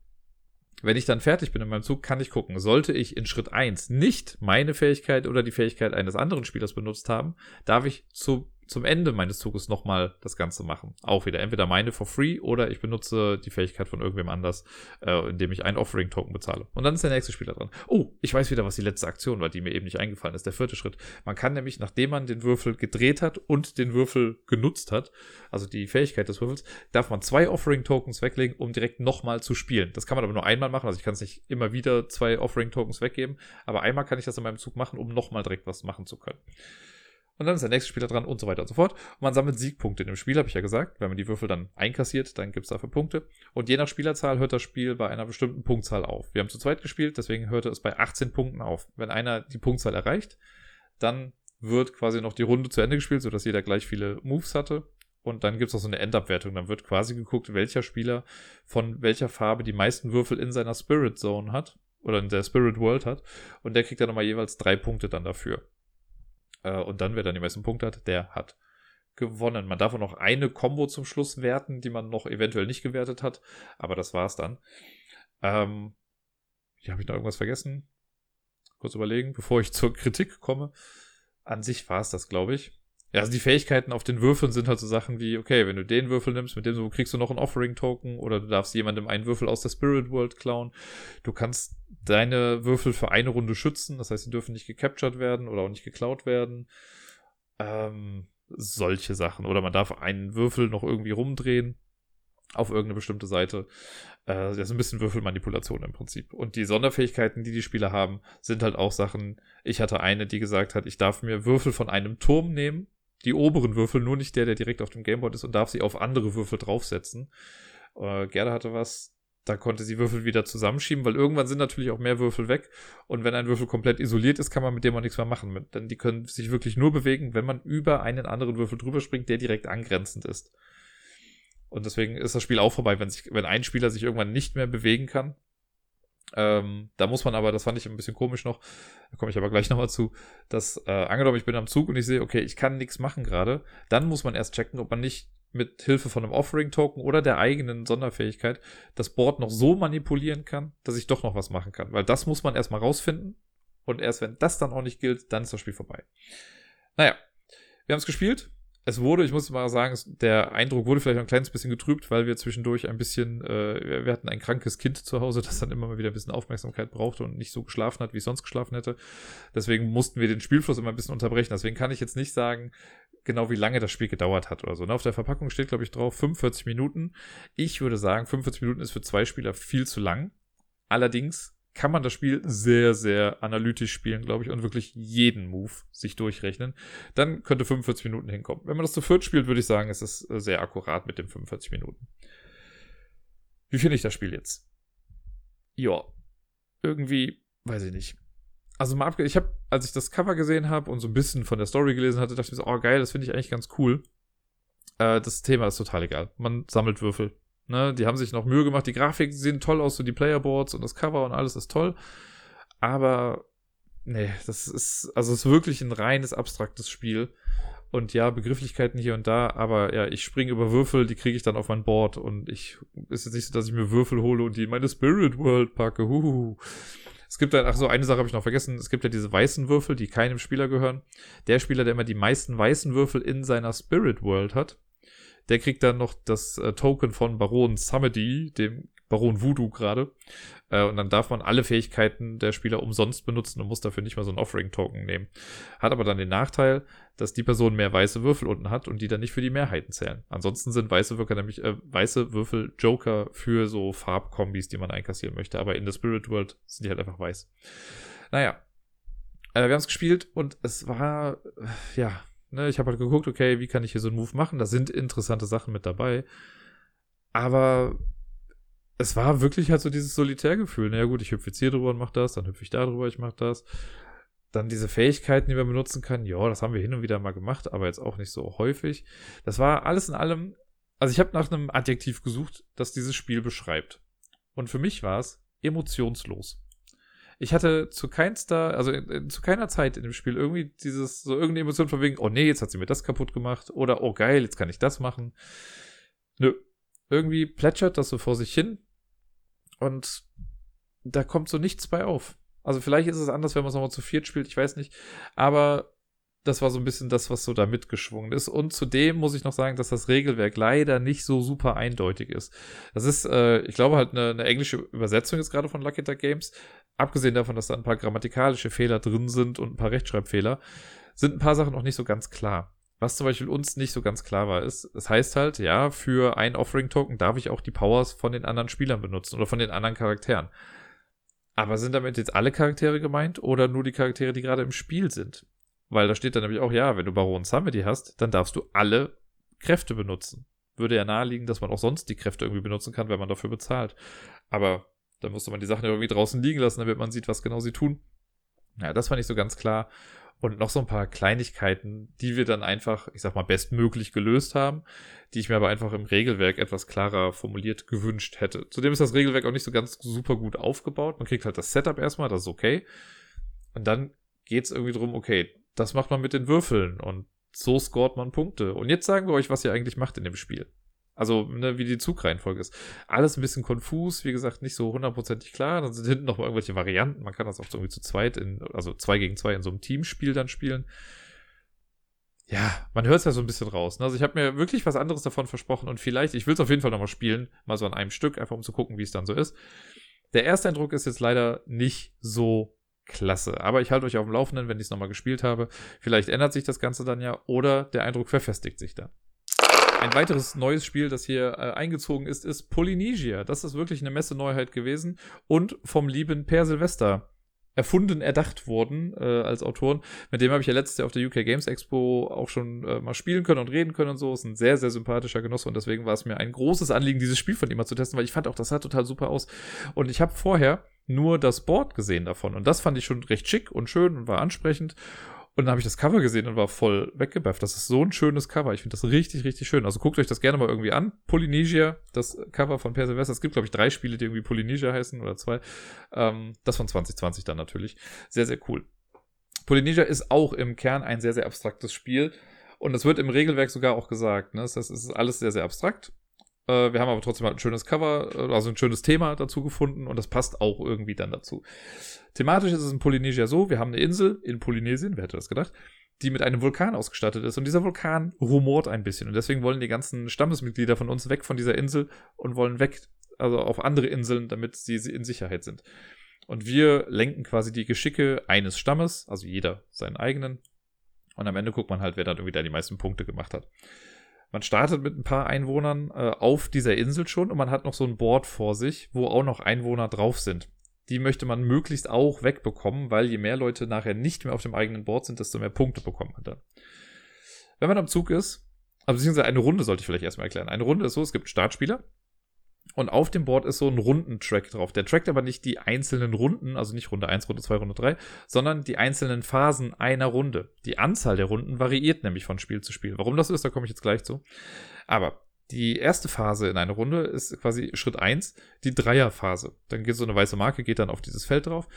Wenn ich dann fertig bin in meinem Zug, kann ich gucken, sollte ich in Schritt eins nicht meine Fähigkeit oder die Fähigkeit eines anderen Spielers benutzt haben, darf ich zu zum Ende meines Zuges nochmal das Ganze machen. Auch wieder entweder meine for free oder ich benutze die Fähigkeit von irgendwem anders, äh, indem ich einen Offering-Token bezahle. Und dann ist der nächste Spieler dran. Oh, ich weiß wieder, was die letzte Aktion war, die mir eben nicht eingefallen ist. Der vierte Schritt. Man kann nämlich, nachdem man den Würfel gedreht hat und den Würfel genutzt hat, also die Fähigkeit des Würfels, darf man zwei Offering-Tokens weglegen, um direkt nochmal zu spielen. Das kann man aber nur einmal machen. Also ich kann es nicht immer wieder zwei Offering-Tokens weggeben, aber einmal kann ich das in meinem Zug machen, um nochmal direkt was machen zu können. Und dann ist der nächste Spieler dran und so weiter und so fort. Und man sammelt Siegpunkte in dem Spiel, habe ich ja gesagt. Wenn man die Würfel dann einkassiert, dann gibt es dafür Punkte. Und je nach Spielerzahl hört das Spiel bei einer bestimmten Punktzahl auf. Wir haben zu zweit gespielt, deswegen hörte es bei 18 Punkten auf. Wenn einer die Punktzahl erreicht, dann wird quasi noch die Runde zu Ende gespielt, sodass jeder gleich viele Moves hatte. Und dann gibt es auch so eine Endabwertung. Dann wird quasi geguckt, welcher Spieler von welcher Farbe die meisten Würfel in seiner Spirit Zone hat oder in der Spirit World hat. Und der kriegt dann nochmal jeweils drei Punkte dann dafür. Äh, und dann, wer dann die meisten Punkte hat, der hat gewonnen. Man darf auch noch eine Combo zum Schluss werten, die man noch eventuell nicht gewertet hat. Aber das war's dann. Ähm, hier habe ich noch irgendwas vergessen. Kurz überlegen, bevor ich zur Kritik komme. An sich war es das, glaube ich. Ja, also die Fähigkeiten auf den Würfeln sind halt so Sachen wie, okay, wenn du den Würfel nimmst, mit dem so kriegst du noch einen Offering-Token oder du darfst jemandem einen Würfel aus der Spirit World klauen. Du kannst deine Würfel für eine Runde schützen, das heißt, sie dürfen nicht gecaptured werden oder auch nicht geklaut werden. Ähm, solche Sachen. Oder man darf einen Würfel noch irgendwie rumdrehen auf irgendeine bestimmte Seite. Äh, das ist ein bisschen Würfelmanipulation im Prinzip. Und die Sonderfähigkeiten, die die Spieler haben, sind halt auch Sachen. Ich hatte eine, die gesagt hat, ich darf mir Würfel von einem Turm nehmen die oberen Würfel, nur nicht der, der direkt auf dem Gameboard ist und darf sie auf andere Würfel draufsetzen. Äh, Gerda hatte was, da konnte sie Würfel wieder zusammenschieben, weil irgendwann sind natürlich auch mehr Würfel weg. Und wenn ein Würfel komplett isoliert ist, kann man mit dem auch nichts mehr machen. Denn die können sich wirklich nur bewegen, wenn man über einen anderen Würfel drüber springt, der direkt angrenzend ist. Und deswegen ist das Spiel auch vorbei, wenn, sich, wenn ein Spieler sich irgendwann nicht mehr bewegen kann, ähm, da muss man aber, das fand ich ein bisschen komisch noch, da komme ich aber gleich nochmal zu, dass äh, angenommen, ich bin am Zug und ich sehe, okay, ich kann nichts machen gerade, dann muss man erst checken, ob man nicht mit Hilfe von einem Offering-Token oder der eigenen Sonderfähigkeit das Board noch so manipulieren kann, dass ich doch noch was machen kann. Weil das muss man erstmal rausfinden. Und erst wenn das dann auch nicht gilt, dann ist das Spiel vorbei. Naja, wir haben es gespielt es wurde, ich muss mal sagen, der Eindruck wurde vielleicht ein kleines bisschen getrübt, weil wir zwischendurch ein bisschen, äh, wir hatten ein krankes Kind zu Hause, das dann immer mal wieder ein bisschen Aufmerksamkeit brauchte und nicht so geschlafen hat, wie es sonst geschlafen hätte. Deswegen mussten wir den Spielfluss immer ein bisschen unterbrechen. Deswegen kann ich jetzt nicht sagen, genau wie lange das Spiel gedauert hat oder so. Ne? Auf der Verpackung steht, glaube ich, drauf 45 Minuten. Ich würde sagen, 45 Minuten ist für zwei Spieler viel zu lang. Allerdings kann man das Spiel sehr, sehr analytisch spielen, glaube ich, und wirklich jeden Move sich durchrechnen. Dann könnte 45 Minuten hinkommen. Wenn man das zu viert spielt, würde ich sagen, ist es äh, sehr akkurat mit den 45 Minuten. Wie finde ich das Spiel jetzt? Ja, irgendwie, weiß ich nicht. Also mal abge ich habe, als ich das Cover gesehen habe und so ein bisschen von der Story gelesen hatte, dachte ich mir so, oh geil, das finde ich eigentlich ganz cool. Äh, das Thema ist total egal. Man sammelt Würfel. Ne, die haben sich noch Mühe gemacht. Die Grafik sehen toll aus, so die Playerboards und das Cover und alles ist toll. Aber, nee, das ist, also es ist wirklich ein reines abstraktes Spiel. Und ja, Begrifflichkeiten hier und da, aber ja, ich springe über Würfel, die kriege ich dann auf mein Board. Und ich, ist jetzt nicht so, dass ich mir Würfel hole und die in meine Spirit World packe. Huhu. Es gibt dann, ach so, eine Sache habe ich noch vergessen. Es gibt ja diese weißen Würfel, die keinem Spieler gehören. Der Spieler, der immer die meisten weißen Würfel in seiner Spirit World hat, der kriegt dann noch das äh, Token von Baron Samedi, dem Baron Voodoo gerade. Äh, und dann darf man alle Fähigkeiten der Spieler umsonst benutzen und muss dafür nicht mal so ein Offering-Token nehmen. Hat aber dann den Nachteil, dass die Person mehr weiße Würfel unten hat und die dann nicht für die Mehrheiten zählen. Ansonsten sind weiße Würfel nämlich äh, weiße Würfel Joker für so Farbkombis, die man einkassieren möchte. Aber in der Spirit World sind die halt einfach weiß. Naja. Äh, wir haben es gespielt und es war, äh, ja, Ne, ich habe halt geguckt, okay, wie kann ich hier so einen Move machen? Da sind interessante Sachen mit dabei. Aber es war wirklich halt so dieses Solitärgefühl. Naja, gut, ich hüpfe jetzt hier drüber und mach das, dann hüpfe ich da drüber, ich mach das. Dann diese Fähigkeiten, die man benutzen kann. Ja, das haben wir hin und wieder mal gemacht, aber jetzt auch nicht so häufig. Das war alles in allem Also ich habe nach einem Adjektiv gesucht, das dieses Spiel beschreibt. Und für mich war es emotionslos. Ich hatte zu keinster, also in, in, zu keiner Zeit in dem Spiel irgendwie dieses, so irgendeine Emotion von wegen, oh nee, jetzt hat sie mir das kaputt gemacht oder oh geil, jetzt kann ich das machen. Nö. Irgendwie plätschert das so vor sich hin und da kommt so nichts bei auf. Also vielleicht ist es anders, wenn man es nochmal zu viert spielt, ich weiß nicht. Aber das war so ein bisschen das, was so da mitgeschwungen ist. Und zudem muss ich noch sagen, dass das Regelwerk leider nicht so super eindeutig ist. Das ist, äh, ich glaube, halt eine, eine englische Übersetzung jetzt gerade von Lucky Duck Games. Abgesehen davon, dass da ein paar grammatikalische Fehler drin sind und ein paar Rechtschreibfehler, sind ein paar Sachen auch nicht so ganz klar. Was zum Beispiel uns nicht so ganz klar war, ist, es heißt halt, ja, für ein Offering-Token darf ich auch die Powers von den anderen Spielern benutzen oder von den anderen Charakteren. Aber sind damit jetzt alle Charaktere gemeint oder nur die Charaktere, die gerade im Spiel sind? Weil da steht dann nämlich auch, ja, wenn du Baron Samedi hast, dann darfst du alle Kräfte benutzen. Würde ja naheliegen, dass man auch sonst die Kräfte irgendwie benutzen kann, wenn man dafür bezahlt. Aber da musste man die Sachen irgendwie draußen liegen lassen, damit man sieht, was genau sie tun. Ja, das war nicht so ganz klar. Und noch so ein paar Kleinigkeiten, die wir dann einfach, ich sag mal, bestmöglich gelöst haben, die ich mir aber einfach im Regelwerk etwas klarer formuliert gewünscht hätte. Zudem ist das Regelwerk auch nicht so ganz super gut aufgebaut. Man kriegt halt das Setup erstmal, das ist okay. Und dann geht es irgendwie drum, okay, das macht man mit den Würfeln und so scoret man Punkte. Und jetzt sagen wir euch, was ihr eigentlich macht in dem Spiel. Also, ne, wie die Zugreihenfolge ist. Alles ein bisschen konfus, wie gesagt, nicht so hundertprozentig klar. Dann sind hinten noch mal irgendwelche Varianten. Man kann das auch irgendwie zu zweit in, also zwei gegen zwei in so einem Teamspiel dann spielen. Ja, man hört es ja so ein bisschen raus. Ne? Also ich habe mir wirklich was anderes davon versprochen und vielleicht, ich will es auf jeden Fall nochmal spielen, mal so an einem Stück, einfach um zu gucken, wie es dann so ist. Der erste Eindruck ist jetzt leider nicht so klasse. Aber ich halte euch auf dem Laufenden, wenn ich es nochmal gespielt habe. Vielleicht ändert sich das Ganze dann ja oder der Eindruck verfestigt sich dann. Ein weiteres neues Spiel, das hier äh, eingezogen ist, ist Polynesia. Das ist wirklich eine Messeneuheit gewesen und vom lieben Per Silvester erfunden, erdacht worden äh, als Autoren. Mit dem habe ich ja letztes Jahr auf der UK Games Expo auch schon äh, mal spielen können und reden können und so. Ist ein sehr, sehr sympathischer Genosse und deswegen war es mir ein großes Anliegen, dieses Spiel von ihm mal zu testen, weil ich fand auch, das sah total super aus. Und ich habe vorher nur das Board gesehen davon und das fand ich schon recht schick und schön und war ansprechend. Und dann habe ich das Cover gesehen und war voll weggebufft. Das ist so ein schönes Cover. Ich finde das richtig, richtig schön. Also guckt euch das gerne mal irgendwie an. Polynesia, das Cover von Per Silvester. Es gibt, glaube ich, drei Spiele, die irgendwie Polynesia heißen oder zwei. Ähm, das von 2020 dann natürlich. Sehr, sehr cool. Polynesia ist auch im Kern ein sehr, sehr abstraktes Spiel. Und das wird im Regelwerk sogar auch gesagt. Ne? Das heißt, es ist alles sehr, sehr abstrakt. Äh, wir haben aber trotzdem halt ein schönes Cover, äh, also ein schönes Thema dazu gefunden und das passt auch irgendwie dann dazu. Thematisch ist es in Polynesia so, wir haben eine Insel in Polynesien, wer hätte das gedacht, die mit einem Vulkan ausgestattet ist und dieser Vulkan rumort ein bisschen und deswegen wollen die ganzen Stammesmitglieder von uns weg von dieser Insel und wollen weg, also auf andere Inseln, damit sie in Sicherheit sind. Und wir lenken quasi die Geschicke eines Stammes, also jeder seinen eigenen. Und am Ende guckt man halt, wer dann irgendwie da die meisten Punkte gemacht hat. Man startet mit ein paar Einwohnern äh, auf dieser Insel schon und man hat noch so ein Board vor sich, wo auch noch Einwohner drauf sind. Die möchte man möglichst auch wegbekommen, weil je mehr Leute nachher nicht mehr auf dem eigenen Board sind, desto mehr Punkte bekommt man dann. Wenn man am Zug ist, also beziehungsweise eine Runde sollte ich vielleicht erstmal erklären. Eine Runde ist so, es gibt Startspieler, und auf dem Board ist so ein Rundentrack drauf. Der trackt aber nicht die einzelnen Runden, also nicht Runde 1, Runde 2, Runde 3, sondern die einzelnen Phasen einer Runde. Die Anzahl der Runden variiert nämlich von Spiel zu Spiel. Warum das ist, da komme ich jetzt gleich zu. Aber die erste Phase in einer Runde ist quasi Schritt 1, die Dreierphase. Dann geht so eine weiße Marke, geht dann auf dieses Feld drauf.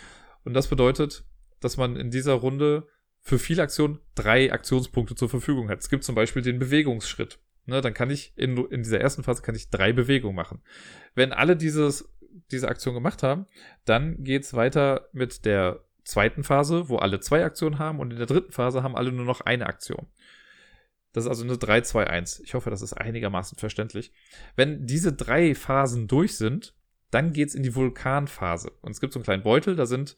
Und das bedeutet, dass man in dieser Runde für viele Aktionen drei Aktionspunkte zur Verfügung hat. Es gibt zum Beispiel den Bewegungsschritt. Ne, dann kann ich in, in dieser ersten Phase kann ich drei Bewegungen machen. Wenn alle dieses, diese Aktion gemacht haben, dann geht's weiter mit der zweiten Phase, wo alle zwei Aktionen haben und in der dritten Phase haben alle nur noch eine Aktion. Das ist also eine 3-2-1. Ich hoffe, das ist einigermaßen verständlich. Wenn diese drei Phasen durch sind, dann geht's in die Vulkanphase. Und es gibt so einen kleinen Beutel, da sind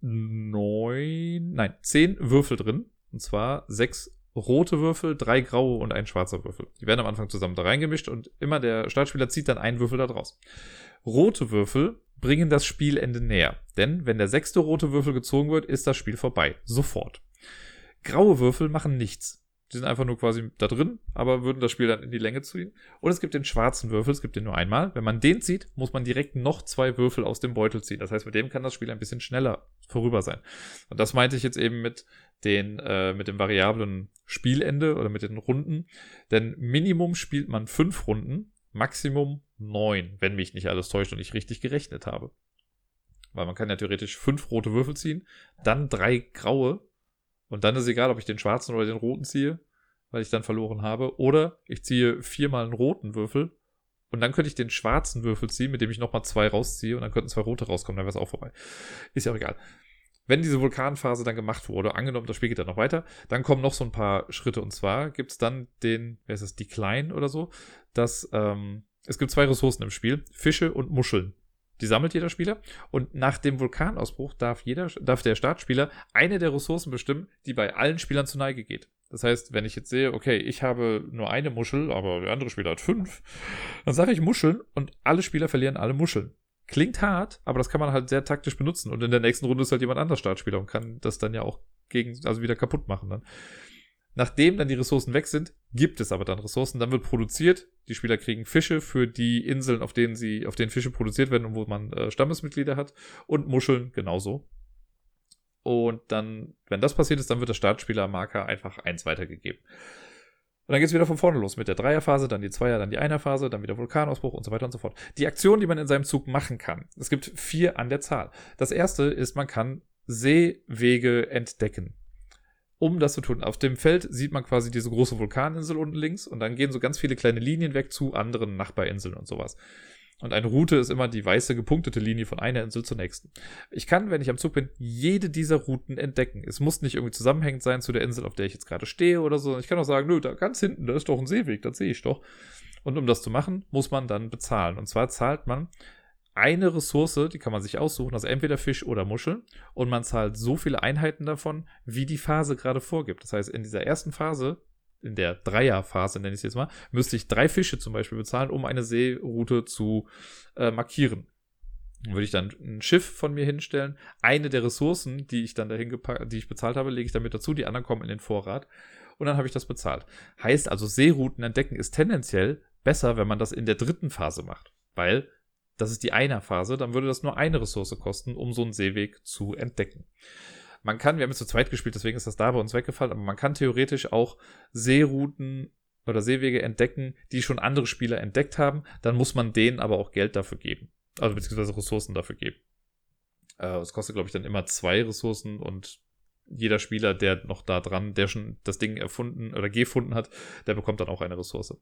neun, nein, zehn Würfel drin. Und zwar sechs rote Würfel, drei graue und ein schwarzer Würfel. Die werden am Anfang zusammen da reingemischt und immer der Startspieler zieht dann einen Würfel da draus. Rote Würfel bringen das Spielende näher, denn wenn der sechste rote Würfel gezogen wird, ist das Spiel vorbei. Sofort. Graue Würfel machen nichts. Die sind einfach nur quasi da drin, aber würden das Spiel dann in die Länge ziehen. Und es gibt den schwarzen Würfel, es gibt den nur einmal. Wenn man den zieht, muss man direkt noch zwei Würfel aus dem Beutel ziehen. Das heißt, mit dem kann das Spiel ein bisschen schneller vorüber sein. Und das meinte ich jetzt eben mit den, äh, mit dem variablen Spielende oder mit den Runden. Denn Minimum spielt man fünf Runden, Maximum neun, wenn mich nicht alles täuscht und ich richtig gerechnet habe. Weil man kann ja theoretisch fünf rote Würfel ziehen, dann drei graue und dann ist egal, ob ich den schwarzen oder den roten ziehe, weil ich dann verloren habe. Oder ich ziehe viermal einen roten Würfel und dann könnte ich den schwarzen Würfel ziehen, mit dem ich nochmal zwei rausziehe und dann könnten zwei rote rauskommen, dann wäre es auch vorbei. Ist ja auch egal. Wenn diese Vulkanphase dann gemacht wurde, angenommen, das Spiel geht dann noch weiter, dann kommen noch so ein paar Schritte und zwar gibt es dann den, wer ist das, Decline oder so, dass ähm, es gibt zwei Ressourcen im Spiel, Fische und Muscheln. Die sammelt jeder Spieler und nach dem Vulkanausbruch darf jeder, darf der Startspieler eine der Ressourcen bestimmen, die bei allen Spielern zur Neige geht. Das heißt, wenn ich jetzt sehe, okay, ich habe nur eine Muschel, aber der andere Spieler hat fünf, dann sage ich Muscheln und alle Spieler verlieren alle Muscheln. Klingt hart, aber das kann man halt sehr taktisch benutzen und in der nächsten Runde ist halt jemand anders Startspieler und kann das dann ja auch gegen, also wieder kaputt machen dann. Nachdem dann die Ressourcen weg sind, gibt es aber dann Ressourcen. Dann wird produziert. Die Spieler kriegen Fische für die Inseln, auf denen sie, auf denen Fische produziert werden und wo man äh, Stammesmitglieder hat. Und Muscheln genauso. Und dann, wenn das passiert ist, dann wird der Startspielermarker einfach eins weitergegeben. Und dann geht es wieder von vorne los mit der Dreierphase, dann die Zweier, dann die Einerphase, dann wieder Vulkanausbruch und so weiter und so fort. Die Aktion, die man in seinem Zug machen kann. Es gibt vier an der Zahl. Das erste ist, man kann Seewege entdecken um das zu tun. Auf dem Feld sieht man quasi diese große Vulkaninsel unten links und dann gehen so ganz viele kleine Linien weg zu anderen Nachbarinseln und sowas. Und eine Route ist immer die weiße gepunktete Linie von einer Insel zur nächsten. Ich kann, wenn ich am Zug bin, jede dieser Routen entdecken. Es muss nicht irgendwie zusammenhängend sein zu der Insel, auf der ich jetzt gerade stehe oder so. Ich kann auch sagen, nö, da ganz hinten, da ist doch ein Seeweg, das sehe ich doch. Und um das zu machen, muss man dann bezahlen. Und zwar zahlt man eine Ressource, die kann man sich aussuchen, also entweder Fisch oder Muschel, und man zahlt so viele Einheiten davon, wie die Phase gerade vorgibt. Das heißt, in dieser ersten Phase, in der Dreierphase nenne ich es jetzt mal, müsste ich drei Fische zum Beispiel bezahlen, um eine Seeroute zu äh, markieren. Dann würde ich dann ein Schiff von mir hinstellen. Eine der Ressourcen, die ich dann dahin gepackt, die ich bezahlt habe, lege ich damit dazu. Die anderen kommen in den Vorrat. Und dann habe ich das bezahlt. Heißt also, Seerouten entdecken ist tendenziell besser, wenn man das in der dritten Phase macht. Weil das ist die Einer-Phase, dann würde das nur eine Ressource kosten, um so einen Seeweg zu entdecken. Man kann, wir haben jetzt zu zweit gespielt, deswegen ist das da bei uns weggefallen, aber man kann theoretisch auch Seerouten oder Seewege entdecken, die schon andere Spieler entdeckt haben. Dann muss man denen aber auch Geld dafür geben. Also beziehungsweise Ressourcen dafür geben. Äh, es kostet, glaube ich, dann immer zwei Ressourcen und jeder Spieler, der noch da dran, der schon das Ding erfunden oder gefunden hat, der bekommt dann auch eine Ressource.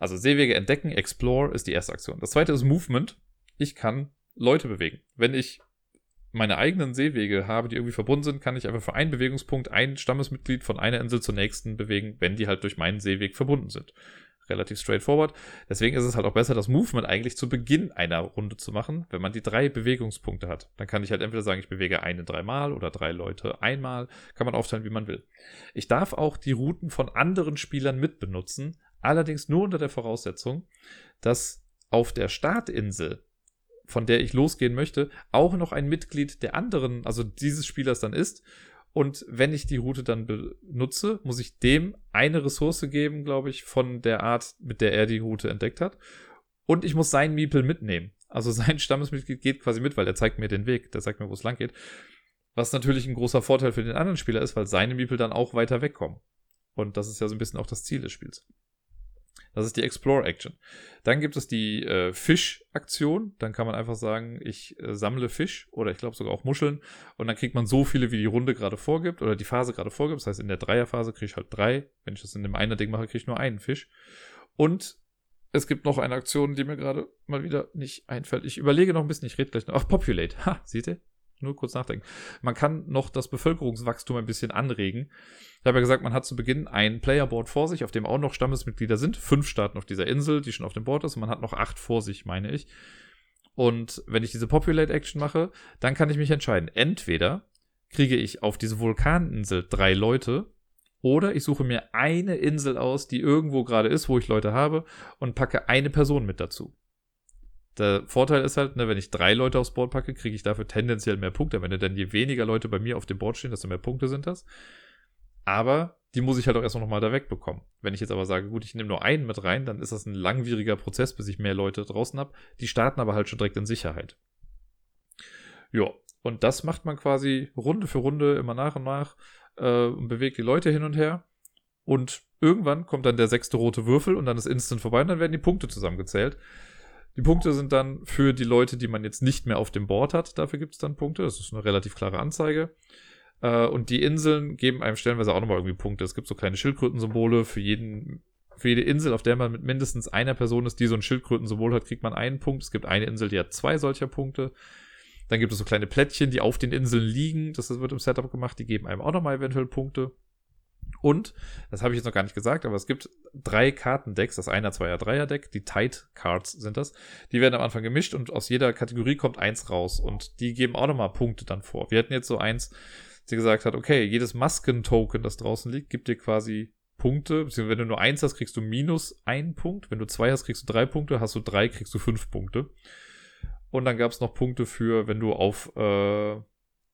Also Seewege entdecken, Explore ist die erste Aktion. Das zweite ist Movement. Ich kann Leute bewegen. Wenn ich meine eigenen Seewege habe, die irgendwie verbunden sind, kann ich einfach für einen Bewegungspunkt ein Stammesmitglied von einer Insel zur nächsten bewegen, wenn die halt durch meinen Seeweg verbunden sind. Relativ straightforward. Deswegen ist es halt auch besser, das Movement eigentlich zu Beginn einer Runde zu machen, wenn man die drei Bewegungspunkte hat. Dann kann ich halt entweder sagen, ich bewege eine dreimal oder drei Leute einmal. Kann man aufteilen, wie man will. Ich darf auch die Routen von anderen Spielern mitbenutzen, Allerdings nur unter der Voraussetzung, dass auf der Startinsel, von der ich losgehen möchte, auch noch ein Mitglied der anderen, also dieses Spielers dann ist. Und wenn ich die Route dann benutze, muss ich dem eine Ressource geben, glaube ich, von der Art, mit der er die Route entdeckt hat. Und ich muss sein Miepel mitnehmen. Also sein Stammesmitglied geht quasi mit, weil er zeigt mir den Weg, der sagt mir, wo es lang geht. Was natürlich ein großer Vorteil für den anderen Spieler ist, weil seine Miepel dann auch weiter wegkommen. Und das ist ja so ein bisschen auch das Ziel des Spiels. Das ist die Explore-Action. Dann gibt es die äh, Fisch-Aktion. Dann kann man einfach sagen, ich äh, sammle Fisch oder ich glaube sogar auch Muscheln. Und dann kriegt man so viele, wie die Runde gerade vorgibt oder die Phase gerade vorgibt. Das heißt, in der Dreierphase kriege ich halt drei. Wenn ich das in dem einen Ding mache, kriege ich nur einen Fisch. Und es gibt noch eine Aktion, die mir gerade mal wieder nicht einfällt. Ich überlege noch ein bisschen, ich rede gleich noch. Ach, Populate. Ha, seht ihr? Nur kurz nachdenken. Man kann noch das Bevölkerungswachstum ein bisschen anregen. Ich habe ja gesagt, man hat zu Beginn ein Playerboard vor sich, auf dem auch noch Stammesmitglieder sind. Fünf starten auf dieser Insel, die schon auf dem Board ist. Und man hat noch acht vor sich, meine ich. Und wenn ich diese Populate Action mache, dann kann ich mich entscheiden. Entweder kriege ich auf diese Vulkaninsel drei Leute oder ich suche mir eine Insel aus, die irgendwo gerade ist, wo ich Leute habe und packe eine Person mit dazu. Der Vorteil ist halt, ne, wenn ich drei Leute aufs Board packe, kriege ich dafür tendenziell mehr Punkte. Wenn dann je weniger Leute bei mir auf dem Board stehen, desto mehr Punkte sind das. Aber die muss ich halt auch erstmal nochmal da wegbekommen. Wenn ich jetzt aber sage, gut, ich nehme nur einen mit rein, dann ist das ein langwieriger Prozess, bis ich mehr Leute draußen habe. Die starten aber halt schon direkt in Sicherheit. Ja, und das macht man quasi Runde für Runde immer nach und nach äh, und bewegt die Leute hin und her. Und irgendwann kommt dann der sechste rote Würfel und dann ist Instant vorbei und dann werden die Punkte zusammengezählt. Die Punkte sind dann für die Leute, die man jetzt nicht mehr auf dem Board hat. Dafür gibt es dann Punkte. Das ist eine relativ klare Anzeige. Äh, und die Inseln geben einem stellenweise auch nochmal irgendwie Punkte. Es gibt so kleine Schildkrötensymbole für jeden, für jede Insel, auf der man mit mindestens einer Person ist, die so ein Schildkrötensymbol hat, kriegt man einen Punkt. Es gibt eine Insel, die hat zwei solcher Punkte. Dann gibt es so kleine Plättchen, die auf den Inseln liegen. Das wird im Setup gemacht. Die geben einem auch nochmal eventuell Punkte. Und, das habe ich jetzt noch gar nicht gesagt, aber es gibt drei Kartendecks, das Einer, Zweier, Dreier Deck, die Tight Cards sind das. Die werden am Anfang gemischt und aus jeder Kategorie kommt eins raus und die geben auch nochmal Punkte dann vor. Wir hatten jetzt so eins, sie gesagt hat, okay, jedes Masken-Token, das draußen liegt, gibt dir quasi Punkte, beziehungsweise wenn du nur eins hast, kriegst du minus einen Punkt, wenn du zwei hast, kriegst du drei Punkte, hast du drei, kriegst du fünf Punkte. Und dann gab es noch Punkte für, wenn du auf äh,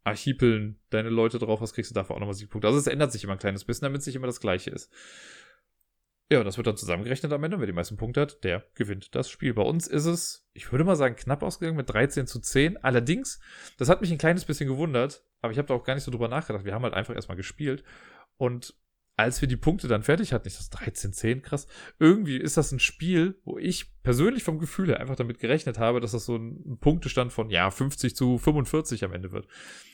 Archipeln deine Leute drauf hast, kriegst du dafür auch nochmal Siegpunkte. Also es ändert sich immer ein kleines bisschen, damit es nicht immer das gleiche ist. Ja, und das wird dann zusammengerechnet am Ende. Wer die meisten Punkte hat, der gewinnt das Spiel. Bei uns ist es, ich würde mal sagen, knapp ausgegangen mit 13 zu 10. Allerdings, das hat mich ein kleines bisschen gewundert, aber ich habe da auch gar nicht so drüber nachgedacht. Wir haben halt einfach erstmal gespielt. Und als wir die Punkte dann fertig hatten, ich das 13, 10, krass. Irgendwie ist das ein Spiel, wo ich persönlich vom Gefühl her einfach damit gerechnet habe, dass das so ein Punktestand von, ja, 50 zu 45 am Ende wird.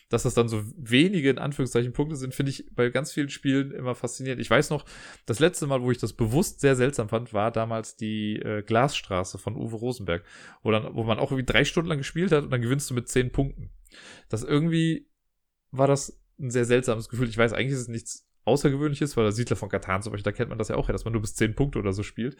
Dass das dann so wenige, in Anführungszeichen, Punkte sind, finde ich bei ganz vielen Spielen immer faszinierend. Ich weiß noch, das letzte Mal, wo ich das bewusst sehr seltsam fand, war damals die äh, Glasstraße von Uwe Rosenberg, wo dann, wo man auch irgendwie drei Stunden lang gespielt hat und dann gewinnst du mit 10 Punkten. Das irgendwie war das ein sehr seltsames Gefühl. Ich weiß, eigentlich ist es nichts Außergewöhnliches, weil der Siedler von Katan zum Beispiel, da kennt man das ja auch, dass man nur bis 10 Punkte oder so spielt.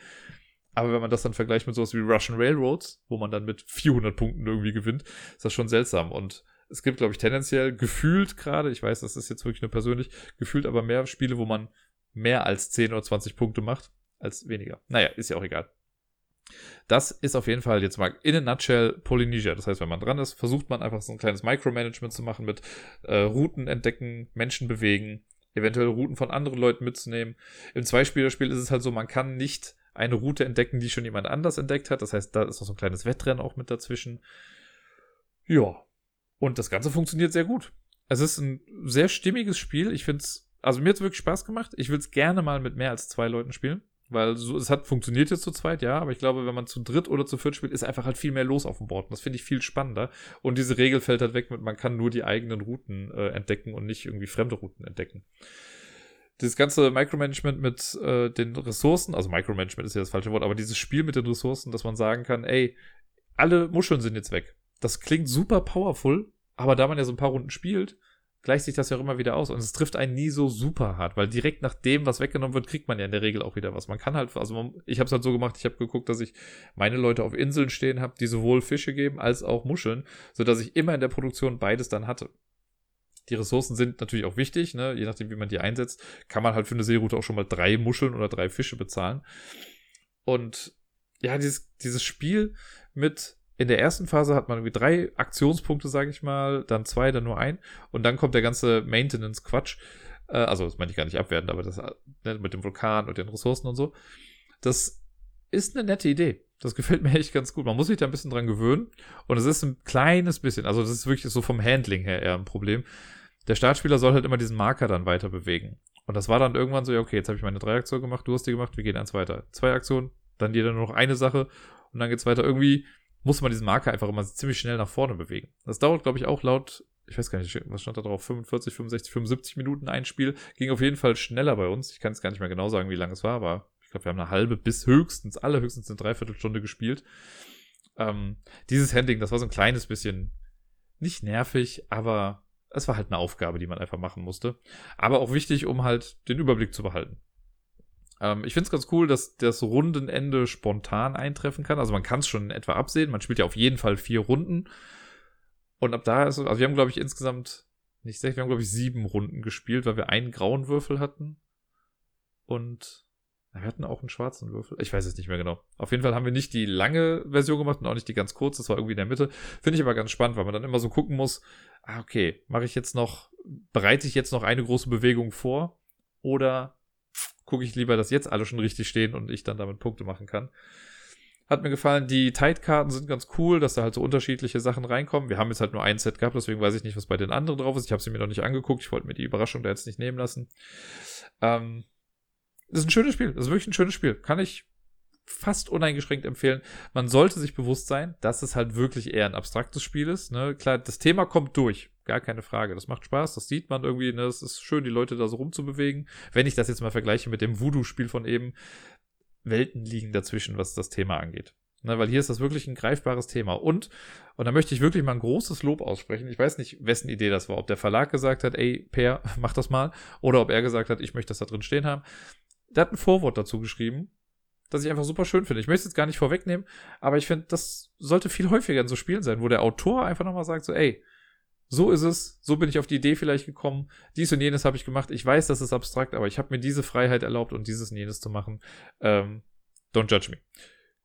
Aber wenn man das dann vergleicht mit sowas wie Russian Railroads, wo man dann mit 400 Punkten irgendwie gewinnt, ist das schon seltsam. Und es gibt, glaube ich, tendenziell gefühlt gerade, ich weiß, das ist jetzt wirklich nur persönlich, gefühlt aber mehr Spiele, wo man mehr als 10 oder 20 Punkte macht, als weniger. Naja, ist ja auch egal. Das ist auf jeden Fall jetzt mal in a nutshell Polynesia. Das heißt, wenn man dran ist, versucht man einfach so ein kleines Micromanagement zu machen mit äh, Routen entdecken, Menschen bewegen, eventuell Routen von anderen Leuten mitzunehmen. Im Zweispielerspiel ist es halt so, man kann nicht eine Route entdecken, die schon jemand anders entdeckt hat. Das heißt, da ist noch so ein kleines Wettrennen auch mit dazwischen. Ja. Und das Ganze funktioniert sehr gut. Es ist ein sehr stimmiges Spiel. Ich finde es, also mir hat es wirklich Spaß gemacht. Ich will es gerne mal mit mehr als zwei Leuten spielen. Weil so, es hat funktioniert jetzt zu zweit, ja, aber ich glaube, wenn man zu dritt oder zu viert spielt, ist einfach halt viel mehr los auf dem Board. Und das finde ich viel spannender. Und diese Regel fällt halt weg mit, man kann nur die eigenen Routen äh, entdecken und nicht irgendwie fremde Routen entdecken. Das ganze Micromanagement mit äh, den Ressourcen, also Micromanagement ist ja das falsche Wort, aber dieses Spiel mit den Ressourcen, dass man sagen kann, ey, alle Muscheln sind jetzt weg. Das klingt super powerful, aber da man ja so ein paar Runden spielt, gleicht sich das ja auch immer wieder aus. Und es trifft einen nie so super hart, weil direkt nach dem, was weggenommen wird, kriegt man ja in der Regel auch wieder was. Man kann halt, also man, ich habe es halt so gemacht, ich habe geguckt, dass ich meine Leute auf Inseln stehen habe, die sowohl Fische geben als auch Muscheln, sodass ich immer in der Produktion beides dann hatte. Die Ressourcen sind natürlich auch wichtig, ne? je nachdem, wie man die einsetzt, kann man halt für eine Seeroute auch schon mal drei Muscheln oder drei Fische bezahlen. Und ja, dieses, dieses Spiel mit in der ersten Phase hat man irgendwie drei Aktionspunkte, sage ich mal, dann zwei, dann nur ein. Und dann kommt der ganze Maintenance-Quatsch. Äh, also, das meine ich gar nicht abwertend, aber das ne, mit dem Vulkan und den Ressourcen und so. Das ist eine nette Idee. Das gefällt mir echt ganz gut. Man muss sich da ein bisschen dran gewöhnen. Und es ist ein kleines bisschen, also das ist wirklich so vom Handling her eher ein Problem. Der Startspieler soll halt immer diesen Marker dann weiter bewegen. Und das war dann irgendwann so, ja, okay, jetzt habe ich meine drei Aktionen gemacht, du hast die gemacht, wir gehen eins weiter. Zwei Aktionen, dann jeder nur noch eine Sache und dann geht's weiter. Irgendwie muss man diesen Marker einfach immer ziemlich schnell nach vorne bewegen. Das dauert, glaube ich, auch laut, ich weiß gar nicht, was stand da drauf, 45, 65, 75 Minuten ein Spiel. Ging auf jeden Fall schneller bei uns. Ich kann es gar nicht mehr genau sagen, wie lange es war, aber ich glaube, wir haben eine halbe bis höchstens, allerhöchstens eine Dreiviertelstunde gespielt. Ähm, dieses Handling, das war so ein kleines bisschen nicht nervig, aber es war halt eine Aufgabe, die man einfach machen musste. Aber auch wichtig, um halt den Überblick zu behalten. Ähm, ich finde es ganz cool, dass das Rundenende spontan eintreffen kann. Also man kann es schon in etwa absehen. Man spielt ja auf jeden Fall vier Runden. Und ab da ist also wir haben, glaube ich, insgesamt, nicht sechs, wir haben, glaube ich, sieben Runden gespielt, weil wir einen grauen Würfel hatten. Und wir hatten auch einen schwarzen Würfel. Ich weiß es nicht mehr genau. Auf jeden Fall haben wir nicht die lange Version gemacht und auch nicht die ganz kurze. Das war irgendwie in der Mitte. Finde ich aber ganz spannend, weil man dann immer so gucken muss, ah, okay, mache ich jetzt noch, bereite ich jetzt noch eine große Bewegung vor? oder gucke ich lieber, dass jetzt alle schon richtig stehen und ich dann damit Punkte machen kann. Hat mir gefallen. Die Tide-Karten sind ganz cool, dass da halt so unterschiedliche Sachen reinkommen. Wir haben jetzt halt nur ein Set gehabt, deswegen weiß ich nicht, was bei den anderen drauf ist. Ich habe sie mir noch nicht angeguckt. Ich wollte mir die Überraschung da jetzt nicht nehmen lassen. Ähm, das ist ein schönes Spiel. Das ist wirklich ein schönes Spiel. Kann ich fast uneingeschränkt empfehlen. Man sollte sich bewusst sein, dass es halt wirklich eher ein abstraktes Spiel ist. Ne? Klar, das Thema kommt durch. Gar keine Frage. Das macht Spaß, das sieht man irgendwie. Ne? Es ist schön, die Leute da so rumzubewegen. Wenn ich das jetzt mal vergleiche mit dem Voodoo-Spiel von eben, Welten liegen dazwischen, was das Thema angeht. Ne, weil hier ist das wirklich ein greifbares Thema. Und, und da möchte ich wirklich mal ein großes Lob aussprechen. Ich weiß nicht, wessen Idee das war. Ob der Verlag gesagt hat, ey, Per, mach das mal. Oder ob er gesagt hat, ich möchte das da drin stehen haben. Der hat ein Vorwort dazu geschrieben, das ich einfach super schön finde. Ich möchte es jetzt gar nicht vorwegnehmen, aber ich finde, das sollte viel häufiger in so Spielen sein, wo der Autor einfach nochmal sagt, so, ey, so ist es, so bin ich auf die Idee vielleicht gekommen, dies und jenes habe ich gemacht. Ich weiß, das ist abstrakt, aber ich habe mir diese Freiheit erlaubt und dieses und jenes zu machen. Ähm, don't judge me.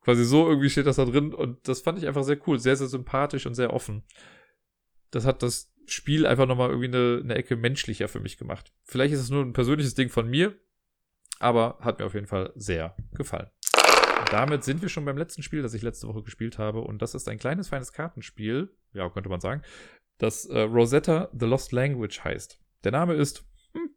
Quasi so irgendwie steht das da drin und das fand ich einfach sehr cool, sehr, sehr sympathisch und sehr offen. Das hat das Spiel einfach nochmal irgendwie eine, eine Ecke menschlicher für mich gemacht. Vielleicht ist es nur ein persönliches Ding von mir, aber hat mir auf jeden Fall sehr gefallen. Und damit sind wir schon beim letzten Spiel, das ich letzte Woche gespielt habe. Und das ist ein kleines, feines Kartenspiel, ja, könnte man sagen, das äh, Rosetta The Lost Language heißt. Der Name ist hm,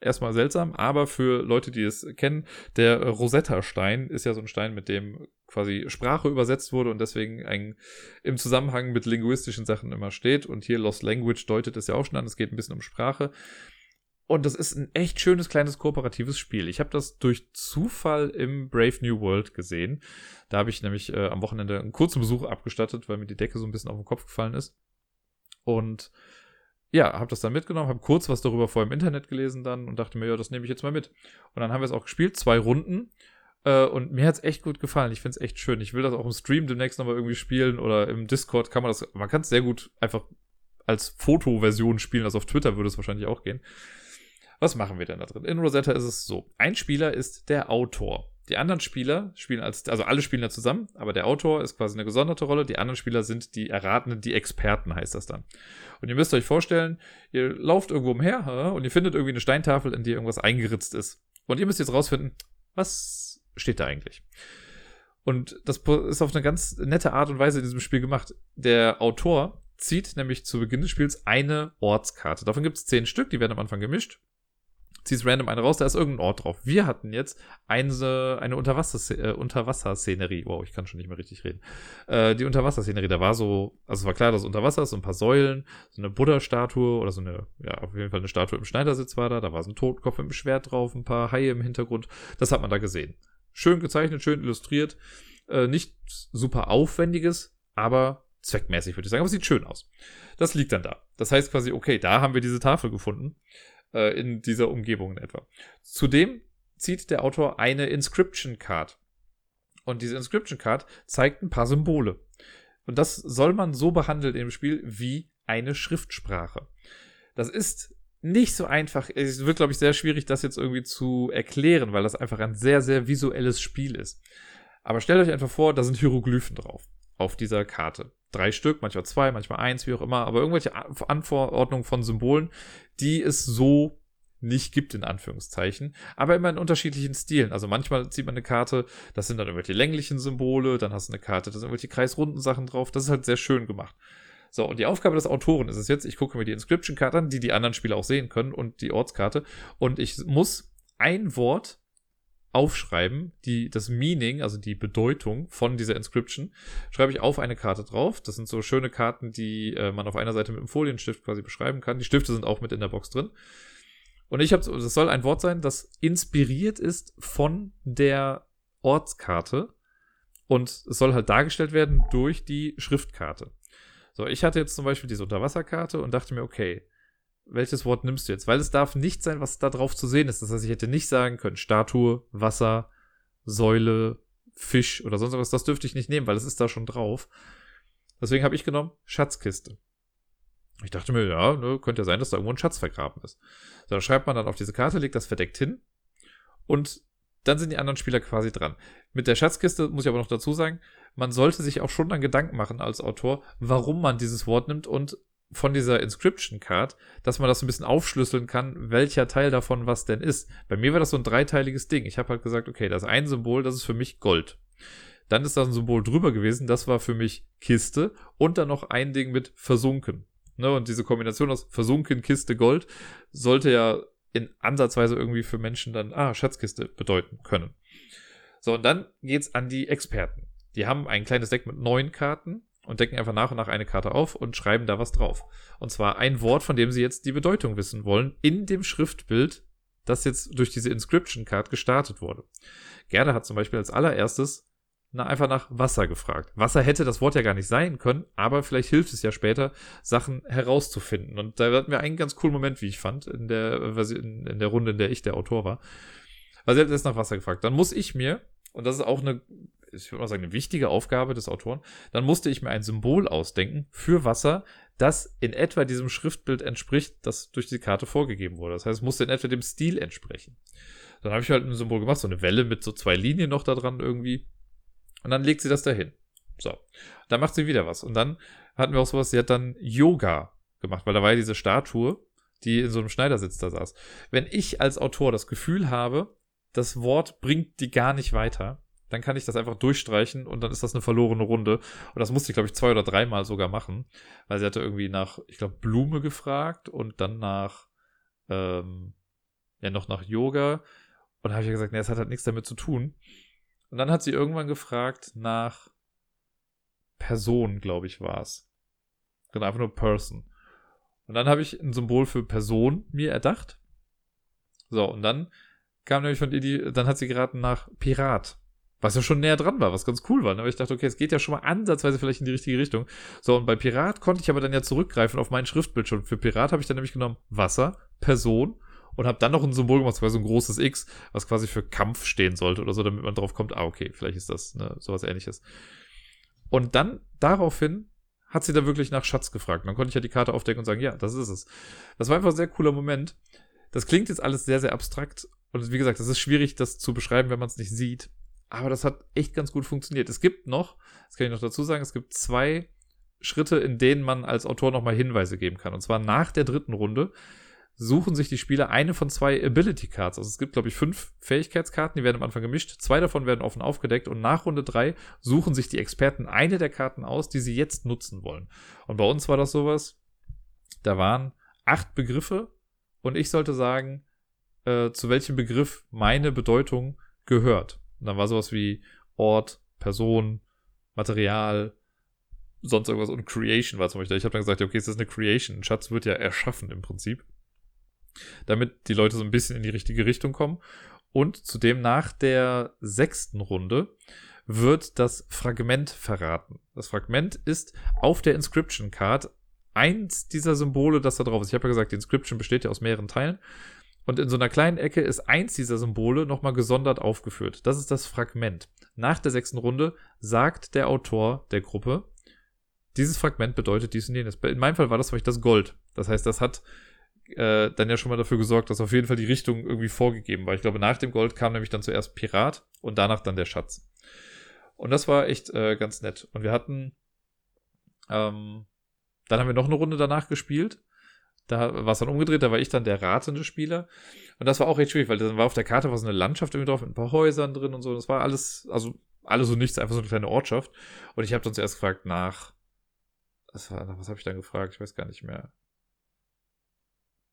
erstmal seltsam, aber für Leute, die es kennen, der Rosetta-Stein ist ja so ein Stein, mit dem quasi Sprache übersetzt wurde und deswegen ein, im Zusammenhang mit linguistischen Sachen immer steht. Und hier Lost Language deutet es ja auch schon an, es geht ein bisschen um Sprache. Und das ist ein echt schönes kleines kooperatives Spiel. Ich habe das durch Zufall im Brave New World gesehen. Da habe ich nämlich äh, am Wochenende einen kurzen Besuch abgestattet, weil mir die Decke so ein bisschen auf den Kopf gefallen ist. Und ja, habe das dann mitgenommen, habe kurz was darüber vor im Internet gelesen dann und dachte mir, ja, das nehme ich jetzt mal mit. Und dann haben wir es auch gespielt, zwei Runden. Äh, und mir hat es echt gut gefallen. Ich finde es echt schön. Ich will das auch im Stream demnächst nochmal irgendwie spielen oder im Discord kann man das, man kann es sehr gut einfach als Fotoversion spielen. Also auf Twitter würde es wahrscheinlich auch gehen. Was machen wir denn da drin? In Rosetta ist es so. Ein Spieler ist der Autor. Die anderen Spieler spielen als, also alle spielen da zusammen, aber der Autor ist quasi eine gesonderte Rolle. Die anderen Spieler sind die Erratenden, die Experten heißt das dann. Und ihr müsst euch vorstellen, ihr lauft irgendwo umher und ihr findet irgendwie eine Steintafel, in die irgendwas eingeritzt ist. Und ihr müsst jetzt rausfinden, was steht da eigentlich? Und das ist auf eine ganz nette Art und Weise in diesem Spiel gemacht. Der Autor zieht nämlich zu Beginn des Spiels eine Ortskarte. Davon gibt es zehn Stück, die werden am Anfang gemischt ziehst random eine raus, da ist irgendein Ort drauf. Wir hatten jetzt eine, eine Unterwasser, äh, Unterwasserszenerie. Wow, ich kann schon nicht mehr richtig reden. Äh, die Unterwasserszenerie, da war so, also es war klar, dass Unterwasser ist, so ein paar Säulen, so eine Buddha-Statue oder so eine, ja, auf jeden Fall eine Statue im Schneidersitz war da, da war so ein Totenkopf mit einem Schwert drauf, ein paar Haie im Hintergrund. Das hat man da gesehen. Schön gezeichnet, schön illustriert. Äh, nicht super aufwendiges, aber zweckmäßig, würde ich sagen. Aber es sieht schön aus. Das liegt dann da. Das heißt quasi, okay, da haben wir diese Tafel gefunden äh, in dieser Umgebung in etwa. Zudem zieht der Autor eine Inscription Card. Und diese Inscription Card zeigt ein paar Symbole. Und das soll man so behandeln im Spiel wie eine Schriftsprache. Das ist nicht so einfach. Es wird, glaube ich, sehr schwierig, das jetzt irgendwie zu erklären, weil das einfach ein sehr, sehr visuelles Spiel ist. Aber stellt euch einfach vor, da sind Hieroglyphen drauf. Auf dieser Karte drei Stück, manchmal zwei, manchmal eins, wie auch immer, aber irgendwelche Anverordnungen von Symbolen, die es so nicht gibt, in Anführungszeichen, aber immer in unterschiedlichen Stilen. Also manchmal zieht man eine Karte, das sind dann irgendwelche länglichen Symbole, dann hast du eine Karte, da sind irgendwelche kreisrunden Sachen drauf, das ist halt sehr schön gemacht. So, und die Aufgabe des Autoren ist es jetzt, ich gucke mir die Inscription-Karte an, die die anderen Spieler auch sehen können und die Ortskarte und ich muss ein Wort aufschreiben, die, das Meaning, also die Bedeutung von dieser Inscription, schreibe ich auf eine Karte drauf. Das sind so schöne Karten, die äh, man auf einer Seite mit einem Folienstift quasi beschreiben kann. Die Stifte sind auch mit in der Box drin. Und ich habe, das soll ein Wort sein, das inspiriert ist von der Ortskarte. Und es soll halt dargestellt werden durch die Schriftkarte. So, ich hatte jetzt zum Beispiel diese Unterwasserkarte und dachte mir, okay, welches Wort nimmst du jetzt? Weil es darf nicht sein, was da drauf zu sehen ist. Das heißt, ich hätte nicht sagen können, Statue, Wasser, Säule, Fisch oder sonst was. Das dürfte ich nicht nehmen, weil es ist da schon drauf. Deswegen habe ich genommen Schatzkiste. Ich dachte mir, ja, ne, könnte ja sein, dass da irgendwo ein Schatz vergraben ist. So, da schreibt man dann auf diese Karte, legt das verdeckt hin und dann sind die anderen Spieler quasi dran. Mit der Schatzkiste muss ich aber noch dazu sagen, man sollte sich auch schon dann Gedanken machen als Autor, warum man dieses Wort nimmt und von dieser Inscription Card, dass man das ein bisschen aufschlüsseln kann, welcher Teil davon was denn ist. Bei mir war das so ein dreiteiliges Ding. Ich habe halt gesagt, okay, das ein Symbol, das ist für mich Gold. Dann ist da ein Symbol drüber gewesen, das war für mich Kiste und dann noch ein Ding mit versunken. Ne, und diese Kombination aus versunken, Kiste, Gold sollte ja in Ansatzweise irgendwie für Menschen dann, ah, Schatzkiste bedeuten können. So, und dann geht's an die Experten. Die haben ein kleines Deck mit neun Karten und decken einfach nach und nach eine Karte auf und schreiben da was drauf. Und zwar ein Wort, von dem sie jetzt die Bedeutung wissen wollen, in dem Schriftbild, das jetzt durch diese Inscription Card gestartet wurde. Gerda hat zum Beispiel als allererstes na, einfach nach Wasser gefragt. Wasser hätte das Wort ja gar nicht sein können, aber vielleicht hilft es ja später, Sachen herauszufinden. Und da hatten wir einen ganz coolen Moment, wie ich fand, in der, in, der Runde, in der ich der Autor war. Weil sie hat erst nach Wasser gefragt. Dann muss ich mir, und das ist auch eine, ich würde mal sagen, eine wichtige Aufgabe des Autoren, dann musste ich mir ein Symbol ausdenken für Wasser, das in etwa diesem Schriftbild entspricht, das durch die Karte vorgegeben wurde. Das heißt, es musste in etwa dem Stil entsprechen. Dann habe ich halt ein Symbol gemacht, so eine Welle mit so zwei Linien noch da dran irgendwie. Und dann legt sie das dahin. So. Dann macht sie wieder was. Und dann hatten wir auch sowas, sie hat dann Yoga gemacht, weil da war ja diese Statue, die in so einem Schneidersitz da saß. Wenn ich als Autor das Gefühl habe, das Wort bringt die gar nicht weiter, dann kann ich das einfach durchstreichen und dann ist das eine verlorene Runde. Und das musste ich, glaube ich, zwei oder dreimal sogar machen, weil sie hatte irgendwie nach, ich glaube, Blume gefragt und dann nach, ähm, ja, noch nach Yoga. Und da habe ich ja gesagt, nee, das hat halt nichts damit zu tun. Und dann hat sie irgendwann gefragt nach Person, glaube ich, war es. Genau, einfach nur Person. Und dann habe ich ein Symbol für Person mir erdacht. So, und dann kam nämlich von ihr die, dann hat sie geraten nach Pirat. Was ja schon näher dran war, was ganz cool war. Aber ich dachte, okay, es geht ja schon mal ansatzweise vielleicht in die richtige Richtung. So, und bei Pirat konnte ich aber dann ja zurückgreifen auf mein Schriftbild schon. Für Pirat habe ich dann nämlich genommen Wasser, Person und habe dann noch ein Symbol gemacht, quasi so ein großes X, was quasi für Kampf stehen sollte oder so, damit man drauf kommt, ah, okay, vielleicht ist das ne, sowas ähnliches. Und dann daraufhin hat sie da wirklich nach Schatz gefragt. Und dann konnte ich ja die Karte aufdecken und sagen, ja, das ist es. Das war einfach ein sehr cooler Moment. Das klingt jetzt alles sehr, sehr abstrakt. Und wie gesagt, es ist schwierig, das zu beschreiben, wenn man es nicht sieht. Aber das hat echt ganz gut funktioniert. Es gibt noch, das kann ich noch dazu sagen, es gibt zwei Schritte, in denen man als Autor nochmal Hinweise geben kann. Und zwar nach der dritten Runde suchen sich die Spieler eine von zwei Ability Cards. Also es gibt, glaube ich, fünf Fähigkeitskarten, die werden am Anfang gemischt. Zwei davon werden offen aufgedeckt und nach Runde drei suchen sich die Experten eine der Karten aus, die sie jetzt nutzen wollen. Und bei uns war das sowas, da waren acht Begriffe und ich sollte sagen, äh, zu welchem Begriff meine Bedeutung gehört. Und dann war sowas wie Ort, Person, Material, sonst irgendwas und Creation war zum Beispiel. Ich habe dann gesagt, okay, es ist eine Creation. Ein Schatz wird ja erschaffen im Prinzip damit die Leute so ein bisschen in die richtige Richtung kommen. Und zudem nach der sechsten Runde wird das Fragment verraten. Das Fragment ist auf der Inscription Card eins dieser Symbole, das da drauf ist. Ich habe ja gesagt, die Inscription besteht ja aus mehreren Teilen. Und in so einer kleinen Ecke ist eins dieser Symbole nochmal gesondert aufgeführt. Das ist das Fragment. Nach der sechsten Runde sagt der Autor der Gruppe, dieses Fragment bedeutet dies und jenes. In meinem Fall war das vielleicht das Gold. Das heißt, das hat äh, dann ja schon mal dafür gesorgt, dass auf jeden Fall die Richtung irgendwie vorgegeben war. Ich glaube, nach dem Gold kam nämlich dann zuerst Pirat und danach dann der Schatz. Und das war echt äh, ganz nett. Und wir hatten, ähm, dann haben wir noch eine Runde danach gespielt. Da war es dann umgedreht, da war ich dann der ratende Spieler. Und das war auch echt schwierig, weil dann war auf der Karte war so eine Landschaft irgendwie drauf mit ein paar Häusern drin und so. Das war alles, also alles so nichts, einfach so eine kleine Ortschaft. Und ich habe dann zuerst gefragt nach, was, war, was habe ich dann gefragt? Ich weiß gar nicht mehr.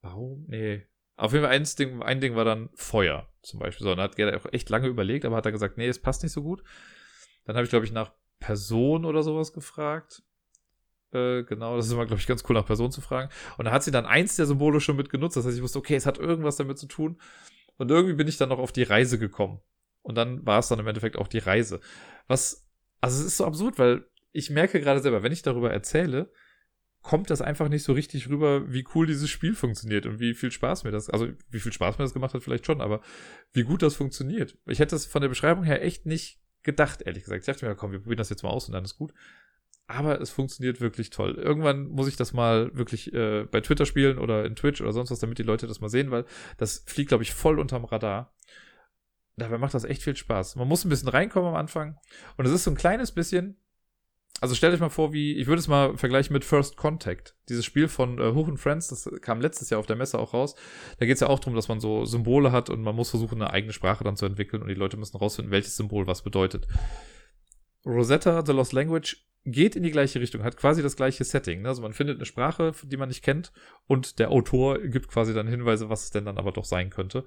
Baum? Nee. Auf jeden Fall ein Ding, ein Ding war dann Feuer zum Beispiel. So, und hat Gerda auch echt lange überlegt, aber hat er gesagt, nee, es passt nicht so gut. Dann habe ich, glaube ich, nach Person oder sowas gefragt. Äh, genau, das ist immer, glaube ich, ganz cool, nach Person zu fragen. Und da hat sie dann eins der Symbole schon mit genutzt. Das heißt, ich wusste, okay, es hat irgendwas damit zu tun. Und irgendwie bin ich dann noch auf die Reise gekommen. Und dann war es dann im Endeffekt auch die Reise. Was, also es ist so absurd, weil ich merke gerade selber, wenn ich darüber erzähle, kommt das einfach nicht so richtig rüber, wie cool dieses Spiel funktioniert und wie viel Spaß mir das, also wie viel Spaß mir das gemacht hat, vielleicht schon, aber wie gut das funktioniert. Ich hätte es von der Beschreibung her echt nicht gedacht, ehrlich gesagt. Ich dachte mir, komm, wir probieren das jetzt mal aus und dann ist gut. Aber es funktioniert wirklich toll. Irgendwann muss ich das mal wirklich äh, bei Twitter spielen oder in Twitch oder sonst was, damit die Leute das mal sehen, weil das fliegt, glaube ich, voll unterm Radar. Dabei macht das echt viel Spaß. Man muss ein bisschen reinkommen am Anfang. Und es ist so ein kleines bisschen, also stellt euch mal vor, wie, ich würde es mal vergleichen mit First Contact. Dieses Spiel von äh, Hoch Friends, das kam letztes Jahr auf der Messe auch raus. Da geht es ja auch darum, dass man so Symbole hat und man muss versuchen, eine eigene Sprache dann zu entwickeln und die Leute müssen rausfinden, welches Symbol was bedeutet. Rosetta, The Lost Language, geht in die gleiche Richtung, hat quasi das gleiche Setting. Ne? Also man findet eine Sprache, die man nicht kennt und der Autor gibt quasi dann Hinweise, was es denn dann aber doch sein könnte.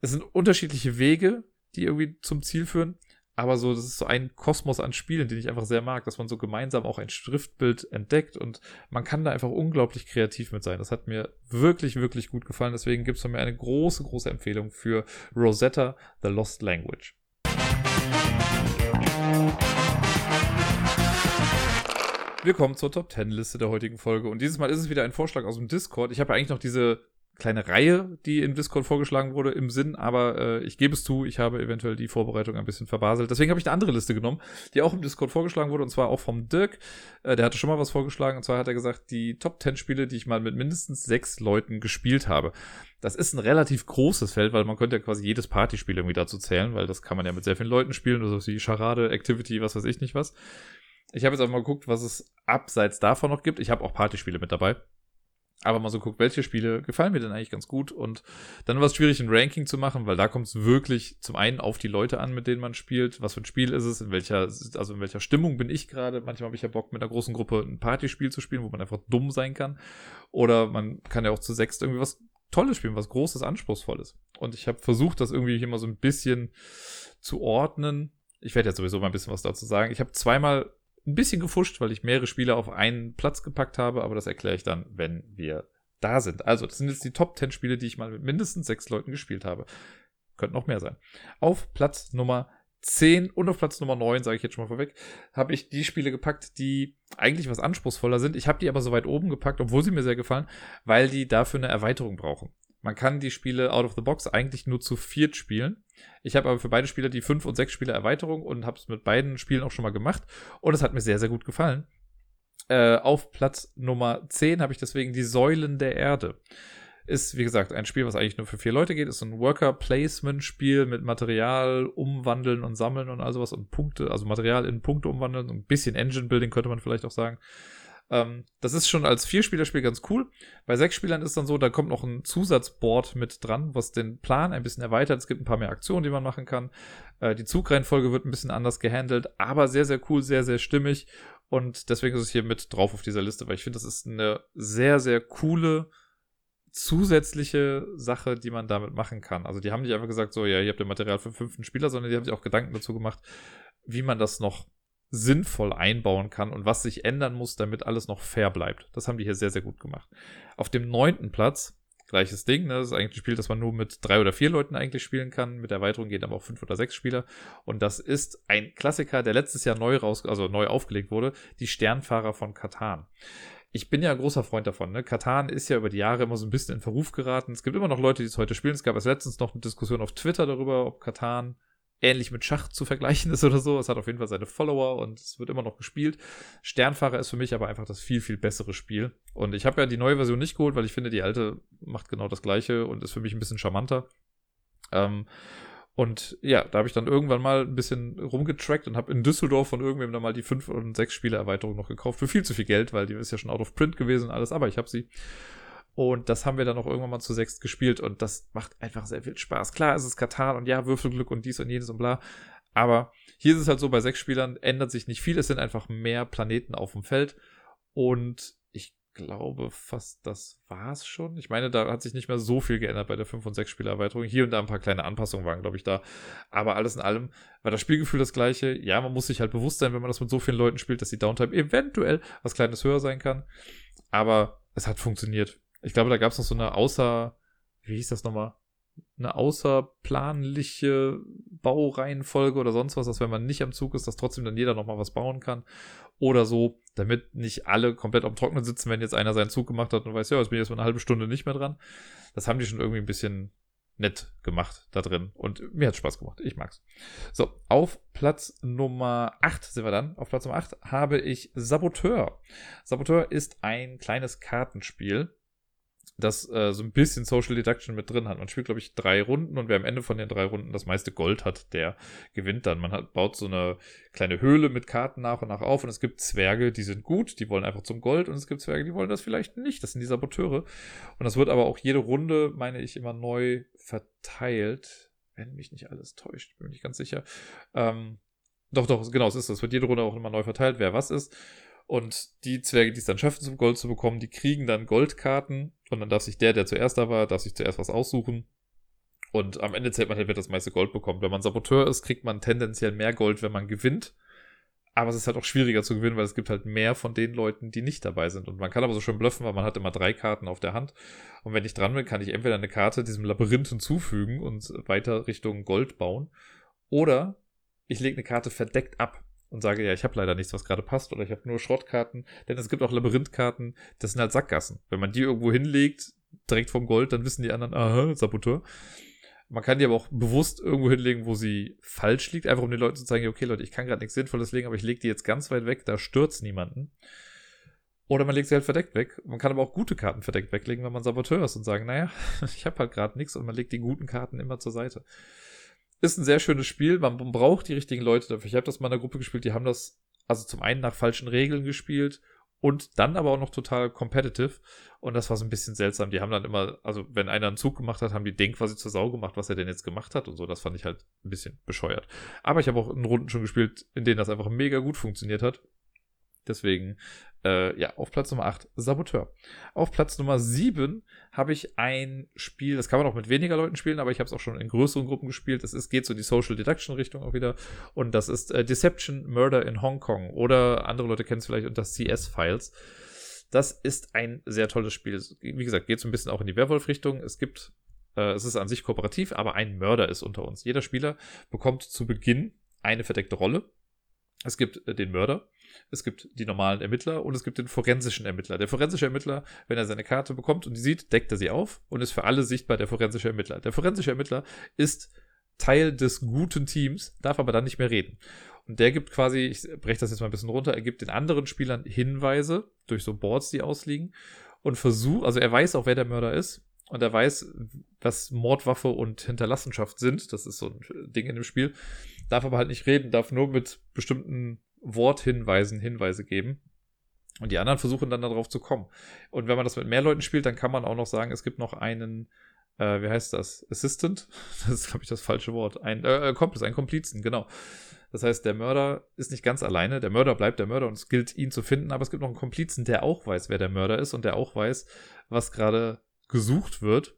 Es sind unterschiedliche Wege, die irgendwie zum Ziel führen. Aber so, das ist so ein Kosmos an Spielen, den ich einfach sehr mag, dass man so gemeinsam auch ein Schriftbild entdeckt und man kann da einfach unglaublich kreativ mit sein. Das hat mir wirklich, wirklich gut gefallen. Deswegen gibt es von mir eine große, große Empfehlung für Rosetta, The Lost Language. Wir kommen zur Top 10 Liste der heutigen Folge und dieses Mal ist es wieder ein Vorschlag aus dem Discord. Ich habe ja eigentlich noch diese kleine Reihe, die in Discord vorgeschlagen wurde, im Sinn, aber äh, ich gebe es zu, ich habe eventuell die Vorbereitung ein bisschen verbaselt. Deswegen habe ich eine andere Liste genommen, die auch im Discord vorgeschlagen wurde, und zwar auch vom Dirk. Äh, der hatte schon mal was vorgeschlagen, und zwar hat er gesagt, die Top 10 Spiele, die ich mal mit mindestens sechs Leuten gespielt habe. Das ist ein relativ großes Feld, weil man könnte ja quasi jedes Partyspiel irgendwie dazu zählen, weil das kann man ja mit sehr vielen Leuten spielen, also wie Charade, Activity, was weiß ich nicht was. Ich habe jetzt auch mal geguckt, was es abseits davon noch gibt. Ich habe auch Partyspiele mit dabei aber mal so guckt, welche Spiele gefallen mir denn eigentlich ganz gut und dann war es schwierig, ein Ranking zu machen, weil da kommt es wirklich zum einen auf die Leute an, mit denen man spielt, was für ein Spiel ist es, in welcher, also in welcher Stimmung bin ich gerade. Manchmal habe ich ja Bock, mit einer großen Gruppe ein Partyspiel zu spielen, wo man einfach dumm sein kann. Oder man kann ja auch zu sechst irgendwie was Tolles spielen, was Großes, Anspruchsvolles. Und ich habe versucht, das irgendwie immer so ein bisschen zu ordnen. Ich werde jetzt sowieso mal ein bisschen was dazu sagen. Ich habe zweimal ein bisschen gefuscht, weil ich mehrere Spiele auf einen Platz gepackt habe, aber das erkläre ich dann, wenn wir da sind. Also, das sind jetzt die Top 10 Spiele, die ich mal mit mindestens sechs Leuten gespielt habe. Könnte noch mehr sein. Auf Platz Nummer 10 und auf Platz Nummer 9, sage ich jetzt schon mal vorweg, habe ich die Spiele gepackt, die eigentlich was anspruchsvoller sind. Ich habe die aber so weit oben gepackt, obwohl sie mir sehr gefallen, weil die dafür eine Erweiterung brauchen. Man kann die Spiele out of the box eigentlich nur zu viert spielen. Ich habe aber für beide Spieler die fünf und sechs Spieler Erweiterung und habe es mit beiden Spielen auch schon mal gemacht. Und es hat mir sehr, sehr gut gefallen. Äh, auf Platz Nummer 10 habe ich deswegen die Säulen der Erde. Ist, wie gesagt, ein Spiel, was eigentlich nur für vier Leute geht. Ist ein Worker-Placement-Spiel mit Material umwandeln und sammeln und all sowas und Punkte, also Material in Punkte umwandeln. Ein bisschen Engine-Building könnte man vielleicht auch sagen. Ähm, das ist schon als Vierspielerspiel ganz cool. Bei sechs Spielern ist dann so, da kommt noch ein Zusatzboard mit dran, was den Plan ein bisschen erweitert. Es gibt ein paar mehr Aktionen, die man machen kann. Äh, die Zugreihenfolge wird ein bisschen anders gehandelt, aber sehr, sehr cool, sehr, sehr stimmig. Und deswegen ist es hier mit drauf auf dieser Liste, weil ich finde, das ist eine sehr, sehr coole zusätzliche Sache, die man damit machen kann. Also die haben nicht einfach gesagt, so, ja, ihr habt ja Material für den fünften Spieler, sondern die haben sich auch Gedanken dazu gemacht, wie man das noch sinnvoll einbauen kann und was sich ändern muss, damit alles noch fair bleibt. Das haben die hier sehr, sehr gut gemacht. Auf dem neunten Platz, gleiches Ding, ne? das ist eigentlich ein Spiel, das man nur mit drei oder vier Leuten eigentlich spielen kann. Mit Erweiterung geht aber auch fünf oder sechs Spieler. Und das ist ein Klassiker, der letztes Jahr neu raus, also neu aufgelegt wurde, die Sternfahrer von Katan ich bin ja ein großer Freund davon. Ne? Katan ist ja über die Jahre immer so ein bisschen in Verruf geraten. Es gibt immer noch Leute, die es heute spielen. Es gab erst letztens noch eine Diskussion auf Twitter darüber, ob Katan ähnlich mit Schach zu vergleichen ist oder so. Es hat auf jeden Fall seine Follower und es wird immer noch gespielt. Sternfahrer ist für mich aber einfach das viel, viel bessere Spiel. Und ich habe ja die neue Version nicht geholt, weil ich finde, die alte macht genau das gleiche und ist für mich ein bisschen charmanter. Ähm, und ja, da habe ich dann irgendwann mal ein bisschen rumgetrackt und habe in Düsseldorf von irgendwem dann mal die 5 und 6 Spiele Erweiterung noch gekauft. Für viel zu viel Geld, weil die ist ja schon out of print gewesen und alles, aber ich habe sie. Und das haben wir dann auch irgendwann mal zu sechst gespielt und das macht einfach sehr viel Spaß. Klar, es ist Katar und ja, Würfelglück und dies und jenes und bla. Aber hier ist es halt so, bei sechs Spielern ändert sich nicht viel. Es sind einfach mehr Planeten auf dem Feld. Und ich glaube fast, das war's schon. Ich meine, da hat sich nicht mehr so viel geändert bei der 5- und 6-Spieler-Erweiterung. Hier und da ein paar kleine Anpassungen waren, glaube ich, da. Aber alles in allem war das Spielgefühl das gleiche. Ja, man muss sich halt bewusst sein, wenn man das mit so vielen Leuten spielt, dass die Downtime eventuell was Kleines höher sein kann. Aber es hat funktioniert. Ich glaube, da gab es noch so eine außer, wie hieß das nochmal? Eine außerplanliche Baureihenfolge oder sonst was, dass wenn man nicht am Zug ist, dass trotzdem dann jeder nochmal was bauen kann. Oder so, damit nicht alle komplett am Trocknen sitzen, wenn jetzt einer seinen Zug gemacht hat und weiß, ja, jetzt bin ich jetzt mal eine halbe Stunde nicht mehr dran. Das haben die schon irgendwie ein bisschen nett gemacht da drin. Und mir hat Spaß gemacht. Ich mag's. So, auf Platz Nummer 8 sind wir dann. Auf Platz Nummer 8 habe ich Saboteur. Saboteur ist ein kleines Kartenspiel das äh, so ein bisschen Social Deduction mit drin hat. Man spielt, glaube ich, drei Runden und wer am Ende von den drei Runden das meiste Gold hat, der gewinnt dann. Man hat, baut so eine kleine Höhle mit Karten nach und nach auf und es gibt Zwerge, die sind gut, die wollen einfach zum Gold und es gibt Zwerge, die wollen das vielleicht nicht. Das sind die Saboteure. Und das wird aber auch jede Runde, meine ich, immer neu verteilt. Wenn mich nicht alles täuscht, bin nicht ganz sicher. Ähm, doch, doch, genau, es ist das. Es wird jede Runde auch immer neu verteilt, wer was ist. Und die Zwerge, die es dann schaffen, zum Gold zu bekommen, die kriegen dann Goldkarten. Und dann darf sich der, der zuerst da war, darf sich zuerst was aussuchen. Und am Ende zählt man halt, wer das meiste Gold bekommt. Wenn man Saboteur ist, kriegt man tendenziell mehr Gold, wenn man gewinnt. Aber es ist halt auch schwieriger zu gewinnen, weil es gibt halt mehr von den Leuten, die nicht dabei sind. Und man kann aber so schön bluffen, weil man hat immer drei Karten auf der Hand. Und wenn ich dran bin, kann ich entweder eine Karte diesem Labyrinth hinzufügen und weiter Richtung Gold bauen. Oder ich lege eine Karte verdeckt ab und sage, ja, ich habe leider nichts, was gerade passt, oder ich habe nur Schrottkarten, denn es gibt auch Labyrinthkarten, das sind halt Sackgassen. Wenn man die irgendwo hinlegt, direkt vom Gold, dann wissen die anderen, aha, Saboteur. Man kann die aber auch bewusst irgendwo hinlegen, wo sie falsch liegt, einfach um den Leuten zu zeigen, okay, Leute, ich kann gerade nichts Sinnvolles legen, aber ich lege die jetzt ganz weit weg, da stürzt niemanden. Oder man legt sie halt verdeckt weg. Man kann aber auch gute Karten verdeckt weglegen, wenn man Saboteur ist und sagen, naja, ich habe halt gerade nichts und man legt die guten Karten immer zur Seite. Ist ein sehr schönes Spiel. Man braucht die richtigen Leute dafür. Ich habe das mal in einer Gruppe gespielt, die haben das also zum einen nach falschen Regeln gespielt und dann aber auch noch total competitive. Und das war so ein bisschen seltsam. Die haben dann immer, also wenn einer einen Zug gemacht hat, haben die den quasi zur Sau gemacht, was er denn jetzt gemacht hat und so. Das fand ich halt ein bisschen bescheuert. Aber ich habe auch in Runden schon gespielt, in denen das einfach mega gut funktioniert hat. Deswegen, äh, ja, auf Platz Nummer 8 Saboteur. Auf Platz Nummer 7 habe ich ein Spiel, das kann man auch mit weniger Leuten spielen, aber ich habe es auch schon in größeren Gruppen gespielt. Es ist, geht so in die Social Deduction Richtung auch wieder. Und das ist äh, Deception Murder in Hong Kong. Oder andere Leute kennen es vielleicht unter CS-Files. Das ist ein sehr tolles Spiel. Wie gesagt, geht so ein bisschen auch in die Werwolf-Richtung. Es gibt, äh, es ist an sich kooperativ, aber ein Mörder ist unter uns. Jeder Spieler bekommt zu Beginn eine verdeckte Rolle. Es gibt äh, den Mörder, es gibt die normalen Ermittler und es gibt den forensischen Ermittler. Der forensische Ermittler, wenn er seine Karte bekommt und die sieht, deckt er sie auf und ist für alle sichtbar der forensische Ermittler. Der forensische Ermittler ist Teil des guten Teams, darf aber dann nicht mehr reden. Und der gibt quasi, ich breche das jetzt mal ein bisschen runter, er gibt den anderen Spielern Hinweise durch so Boards, die ausliegen und versucht, also er weiß auch, wer der Mörder ist und er weiß, was Mordwaffe und Hinterlassenschaft sind. Das ist so ein Ding in dem Spiel. Darf aber halt nicht reden, darf nur mit bestimmten Worthinweisen Hinweise geben. Und die anderen versuchen dann darauf zu kommen. Und wenn man das mit mehr Leuten spielt, dann kann man auch noch sagen, es gibt noch einen, äh, wie heißt das? Assistant? Das ist, glaube ich, das falsche Wort. Ein äh, Kompliz, ein Komplizen, genau. Das heißt, der Mörder ist nicht ganz alleine. Der Mörder bleibt der Mörder und es gilt, ihn zu finden. Aber es gibt noch einen Komplizen, der auch weiß, wer der Mörder ist und der auch weiß, was gerade gesucht wird.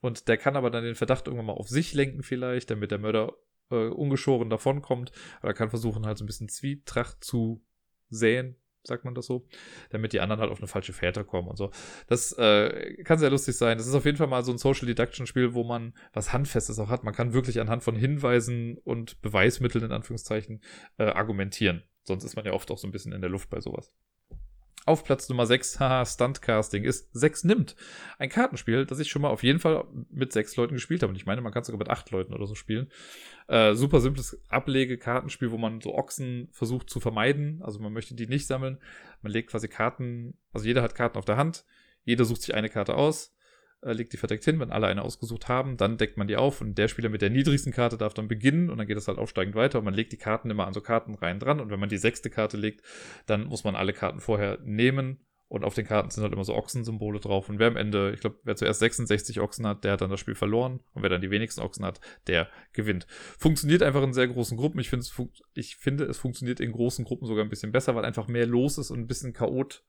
Und der kann aber dann den Verdacht irgendwann mal auf sich lenken, vielleicht, damit der Mörder äh, ungeschoren davonkommt. Aber er kann versuchen, halt so ein bisschen Zwietracht zu säen, sagt man das so, damit die anderen halt auf eine falsche Fährte kommen und so. Das äh, kann sehr lustig sein. Das ist auf jeden Fall mal so ein Social Deduction Spiel, wo man was Handfestes auch hat. Man kann wirklich anhand von Hinweisen und Beweismitteln in Anführungszeichen äh, argumentieren. Sonst ist man ja oft auch so ein bisschen in der Luft bei sowas. Auf Platz Nummer 6, haha, Stuntcasting, ist 6 nimmt. Ein Kartenspiel, das ich schon mal auf jeden Fall mit 6 Leuten gespielt habe. Und ich meine, man kann sogar mit 8 Leuten oder so spielen. Äh, super simples Ablege-Kartenspiel, wo man so Ochsen versucht zu vermeiden. Also man möchte die nicht sammeln. Man legt quasi Karten, also jeder hat Karten auf der Hand. Jeder sucht sich eine Karte aus äh, legt die verdeckt hin. Wenn alle eine ausgesucht haben, dann deckt man die auf und der Spieler mit der niedrigsten Karte darf dann beginnen und dann geht es halt aufsteigend weiter und man legt die Karten immer an so Kartenreihen dran und wenn man die sechste Karte legt, dann muss man alle Karten vorher nehmen und auf den Karten sind halt immer so Ochsensymbole drauf. Und wer am Ende, ich glaube, wer zuerst 66 Ochsen hat, der hat dann das Spiel verloren. Und wer dann die wenigsten Ochsen hat, der gewinnt. Funktioniert einfach in sehr großen Gruppen. Ich, ich finde, es funktioniert in großen Gruppen sogar ein bisschen besser, weil einfach mehr los ist und ein bisschen chaot,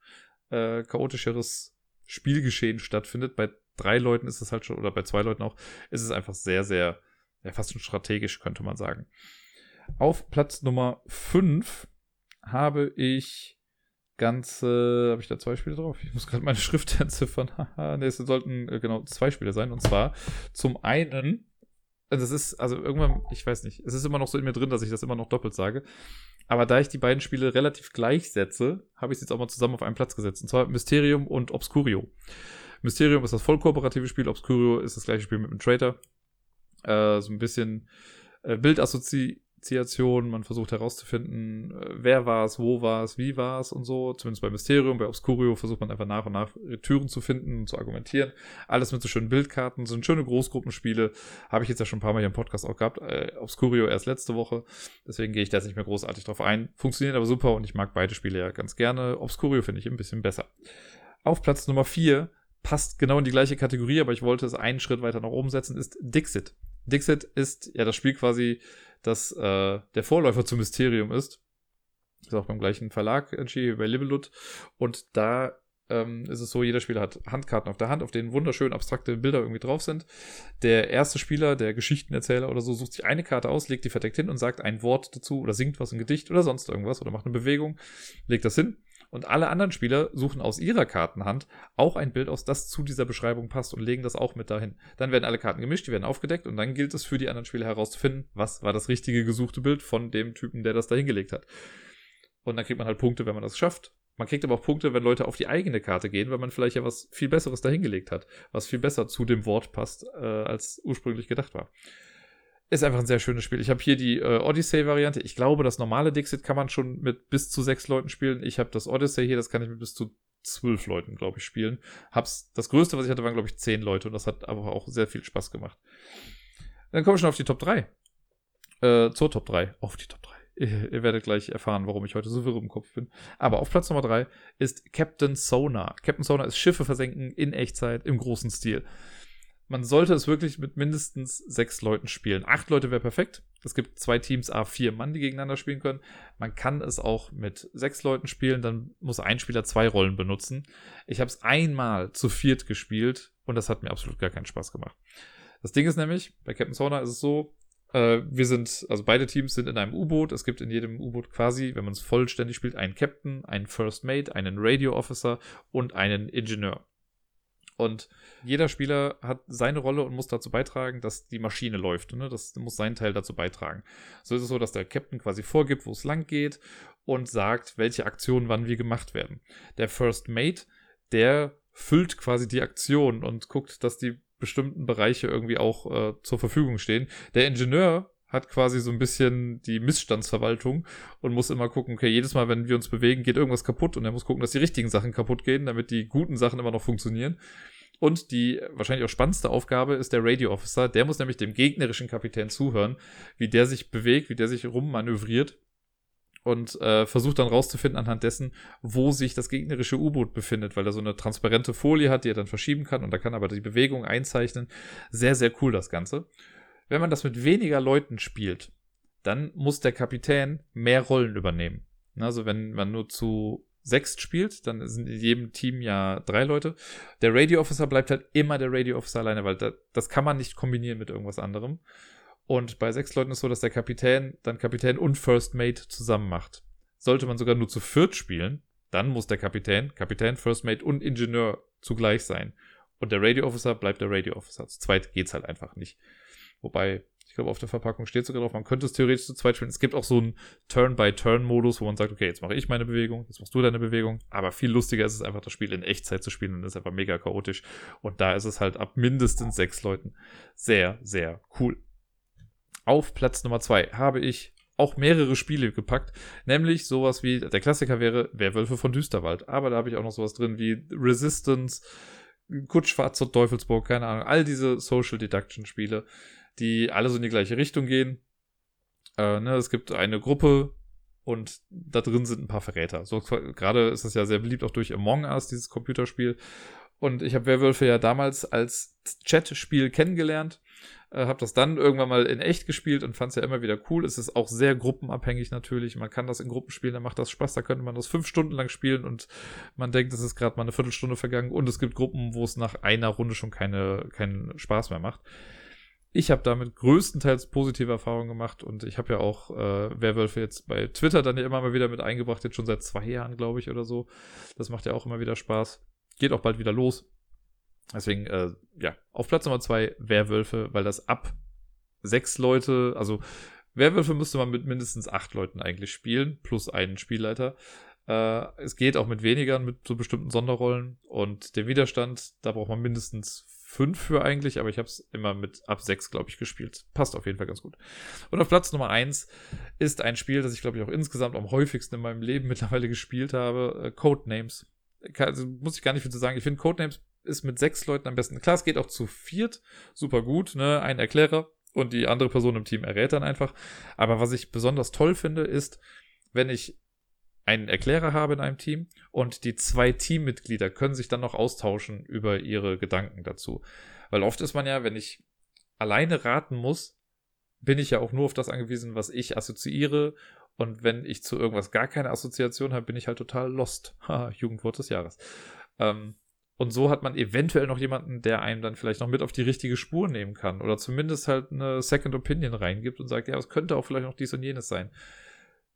äh, chaotischeres Spielgeschehen stattfindet. Bei drei Leuten ist es halt schon, oder bei zwei Leuten auch, ist es einfach sehr, sehr, ja, fast schon strategisch, könnte man sagen. Auf Platz Nummer 5 habe ich ganze, habe ich da zwei Spiele drauf? Ich muss gerade meine Schrift entziffern. Ne, es sollten äh, genau zwei Spiele sein. Und zwar zum einen, das ist, also irgendwann, ich weiß nicht, es ist immer noch so in mir drin, dass ich das immer noch doppelt sage. Aber da ich die beiden Spiele relativ gleich setze, habe ich es jetzt auch mal zusammen auf einen Platz gesetzt. Und zwar Mysterium und Obscurio. Mysterium ist das voll kooperative Spiel, Obscurio ist das gleiche Spiel mit dem Traitor. Äh, so ein bisschen äh, Bildassozi Initiation, man versucht herauszufinden, äh, wer war es, wo war es, wie war es und so. Zumindest bei Mysterium, bei Obscurio versucht man einfach nach und nach Türen zu finden und zu argumentieren. Alles mit so schönen Bildkarten, sind schöne Großgruppenspiele. Habe ich jetzt ja schon ein paar Mal hier im Podcast auch gehabt. Äh, Obscurio erst letzte Woche. Deswegen gehe ich da jetzt nicht mehr großartig drauf ein. Funktioniert aber super und ich mag beide Spiele ja ganz gerne. Obscurio finde ich ein bisschen besser. Auf Platz Nummer 4 passt genau in die gleiche Kategorie, aber ich wollte es einen Schritt weiter nach oben setzen, ist Dixit. Dixit ist ja das Spiel quasi, das äh, der Vorläufer zum Mysterium ist. Ist auch beim gleichen Verlag entschieden, bei Libelut. Und da ähm, ist es so, jeder Spieler hat Handkarten auf der Hand, auf denen wunderschön abstrakte Bilder irgendwie drauf sind. Der erste Spieler, der Geschichtenerzähler oder so, sucht sich eine Karte aus, legt die verdeckt hin und sagt ein Wort dazu oder singt was, ein Gedicht oder sonst irgendwas oder macht eine Bewegung, legt das hin. Und alle anderen Spieler suchen aus ihrer Kartenhand auch ein Bild aus, das zu dieser Beschreibung passt und legen das auch mit dahin. Dann werden alle Karten gemischt, die werden aufgedeckt und dann gilt es für die anderen Spieler herauszufinden, was war das richtige gesuchte Bild von dem Typen, der das da hingelegt hat. Und dann kriegt man halt Punkte, wenn man das schafft. Man kriegt aber auch Punkte, wenn Leute auf die eigene Karte gehen, weil man vielleicht ja was viel Besseres dahingelegt hat, was viel besser zu dem Wort passt, äh, als ursprünglich gedacht war. Ist einfach ein sehr schönes Spiel. Ich habe hier die äh, Odyssey-Variante. Ich glaube, das normale Dixit kann man schon mit bis zu sechs Leuten spielen. Ich habe das Odyssey hier, das kann ich mit bis zu zwölf Leuten, glaube ich, spielen. Hab's, das größte, was ich hatte, waren, glaube ich, zehn Leute und das hat aber auch sehr viel Spaß gemacht. Dann kommen wir schon auf die Top 3. Äh, zur Top 3. Auf die Top 3. Ihr, ihr werdet gleich erfahren, warum ich heute so wirr im Kopf bin. Aber auf Platz Nummer 3 ist Captain Sonar. Captain Sonar ist Schiffe versenken in Echtzeit im großen Stil man sollte es wirklich mit mindestens sechs Leuten spielen. Acht Leute wäre perfekt. Es gibt zwei Teams, a vier Mann, die gegeneinander spielen können. Man kann es auch mit sechs Leuten spielen, dann muss ein Spieler zwei Rollen benutzen. Ich habe es einmal zu viert gespielt und das hat mir absolut gar keinen Spaß gemacht. Das Ding ist nämlich, bei Captain Sonar ist es so, äh, wir sind, also beide Teams sind in einem U-Boot. Es gibt in jedem U-Boot quasi, wenn man es vollständig spielt, einen Captain, einen First Mate, einen Radio Officer und einen Ingenieur. Und jeder Spieler hat seine Rolle und muss dazu beitragen, dass die Maschine läuft. Ne? Das muss seinen Teil dazu beitragen. So ist es so, dass der Captain quasi vorgibt, wo es lang geht und sagt, welche Aktionen wann wie gemacht werden. Der First Mate, der füllt quasi die Aktion und guckt, dass die bestimmten Bereiche irgendwie auch äh, zur Verfügung stehen. Der Ingenieur hat quasi so ein bisschen die Missstandsverwaltung und muss immer gucken, okay, jedes Mal, wenn wir uns bewegen, geht irgendwas kaputt und er muss gucken, dass die richtigen Sachen kaputt gehen, damit die guten Sachen immer noch funktionieren. Und die wahrscheinlich auch spannendste Aufgabe ist der Radio Officer. Der muss nämlich dem gegnerischen Kapitän zuhören, wie der sich bewegt, wie der sich rummanövriert und äh, versucht dann rauszufinden anhand dessen, wo sich das gegnerische U-Boot befindet, weil er so eine transparente Folie hat, die er dann verschieben kann und da kann aber die Bewegung einzeichnen. Sehr, sehr cool das Ganze. Wenn man das mit weniger Leuten spielt, dann muss der Kapitän mehr Rollen übernehmen. Also wenn man nur zu sechst spielt, dann sind in jedem Team ja drei Leute. Der Radio Officer bleibt halt immer der Radio Officer alleine, weil da, das kann man nicht kombinieren mit irgendwas anderem. Und bei sechs Leuten ist so, dass der Kapitän dann Kapitän und First Mate zusammen macht. Sollte man sogar nur zu viert spielen, dann muss der Kapitän, Kapitän, First Mate und Ingenieur zugleich sein. Und der Radio Officer bleibt der Radio Officer. Zu zweit geht's halt einfach nicht. Wobei, ich glaube, auf der Verpackung steht sogar drauf, man könnte es theoretisch zu zweit spielen. Es gibt auch so einen Turn-by-Turn-Modus, wo man sagt, okay, jetzt mache ich meine Bewegung, jetzt machst du deine Bewegung. Aber viel lustiger ist es einfach, das Spiel in Echtzeit zu spielen das ist einfach mega chaotisch. Und da ist es halt ab mindestens sechs Leuten sehr, sehr cool. Auf Platz Nummer zwei habe ich auch mehrere Spiele gepackt, nämlich sowas wie, der Klassiker wäre Werwölfe von Düsterwald, aber da habe ich auch noch sowas drin wie Resistance, Kutschfahrt zur Teufelsburg, keine Ahnung, all diese Social Deduction Spiele, die alle so in die gleiche Richtung gehen. Äh, ne, es gibt eine Gruppe und da drin sind ein paar Verräter. So gerade ist es ja sehr beliebt auch durch Among Us, dieses Computerspiel. Und ich habe Werwölfe ja damals als Chat-Spiel kennengelernt äh, habe das dann irgendwann mal in echt gespielt und fand es ja immer wieder cool. Es ist auch sehr gruppenabhängig natürlich. Man kann das in Gruppen spielen, dann macht das Spaß. Da könnte man das fünf Stunden lang spielen und man denkt, es ist gerade mal eine Viertelstunde vergangen. Und es gibt Gruppen, wo es nach einer Runde schon keine, keinen Spaß mehr macht. Ich habe damit größtenteils positive Erfahrungen gemacht und ich habe ja auch äh, Werwölfe jetzt bei Twitter dann ja immer mal wieder mit eingebracht, jetzt schon seit zwei Jahren, glaube ich, oder so. Das macht ja auch immer wieder Spaß. Geht auch bald wieder los. Deswegen, äh, ja, auf Platz Nummer zwei Werwölfe, weil das ab sechs Leute, also Werwölfe müsste man mit mindestens acht Leuten eigentlich spielen, plus einen Spielleiter. Äh, es geht auch mit weniger, mit so bestimmten Sonderrollen. Und der Widerstand, da braucht man mindestens fünf für eigentlich, aber ich habe es immer mit ab sechs, glaube ich, gespielt. Passt auf jeden Fall ganz gut. Und auf Platz Nummer eins ist ein Spiel, das ich, glaube ich, auch insgesamt am häufigsten in meinem Leben mittlerweile gespielt habe, äh, Codenames. Also, muss ich gar nicht viel zu sagen. Ich finde, Codenames ist mit sechs Leuten am besten. Klar, es geht auch zu viert, super gut, ne? Ein Erklärer und die andere Person im Team errät dann einfach. Aber was ich besonders toll finde, ist, wenn ich einen Erklärer habe in einem Team und die zwei Teammitglieder können sich dann noch austauschen über ihre Gedanken dazu. Weil oft ist man ja, wenn ich alleine raten muss, bin ich ja auch nur auf das angewiesen, was ich assoziiere. Und wenn ich zu irgendwas gar keine Assoziation habe, bin ich halt total lost. Jugendwort des Jahres. Ähm, und so hat man eventuell noch jemanden, der einem dann vielleicht noch mit auf die richtige Spur nehmen kann. Oder zumindest halt eine Second Opinion reingibt und sagt, ja, es könnte auch vielleicht noch dies und jenes sein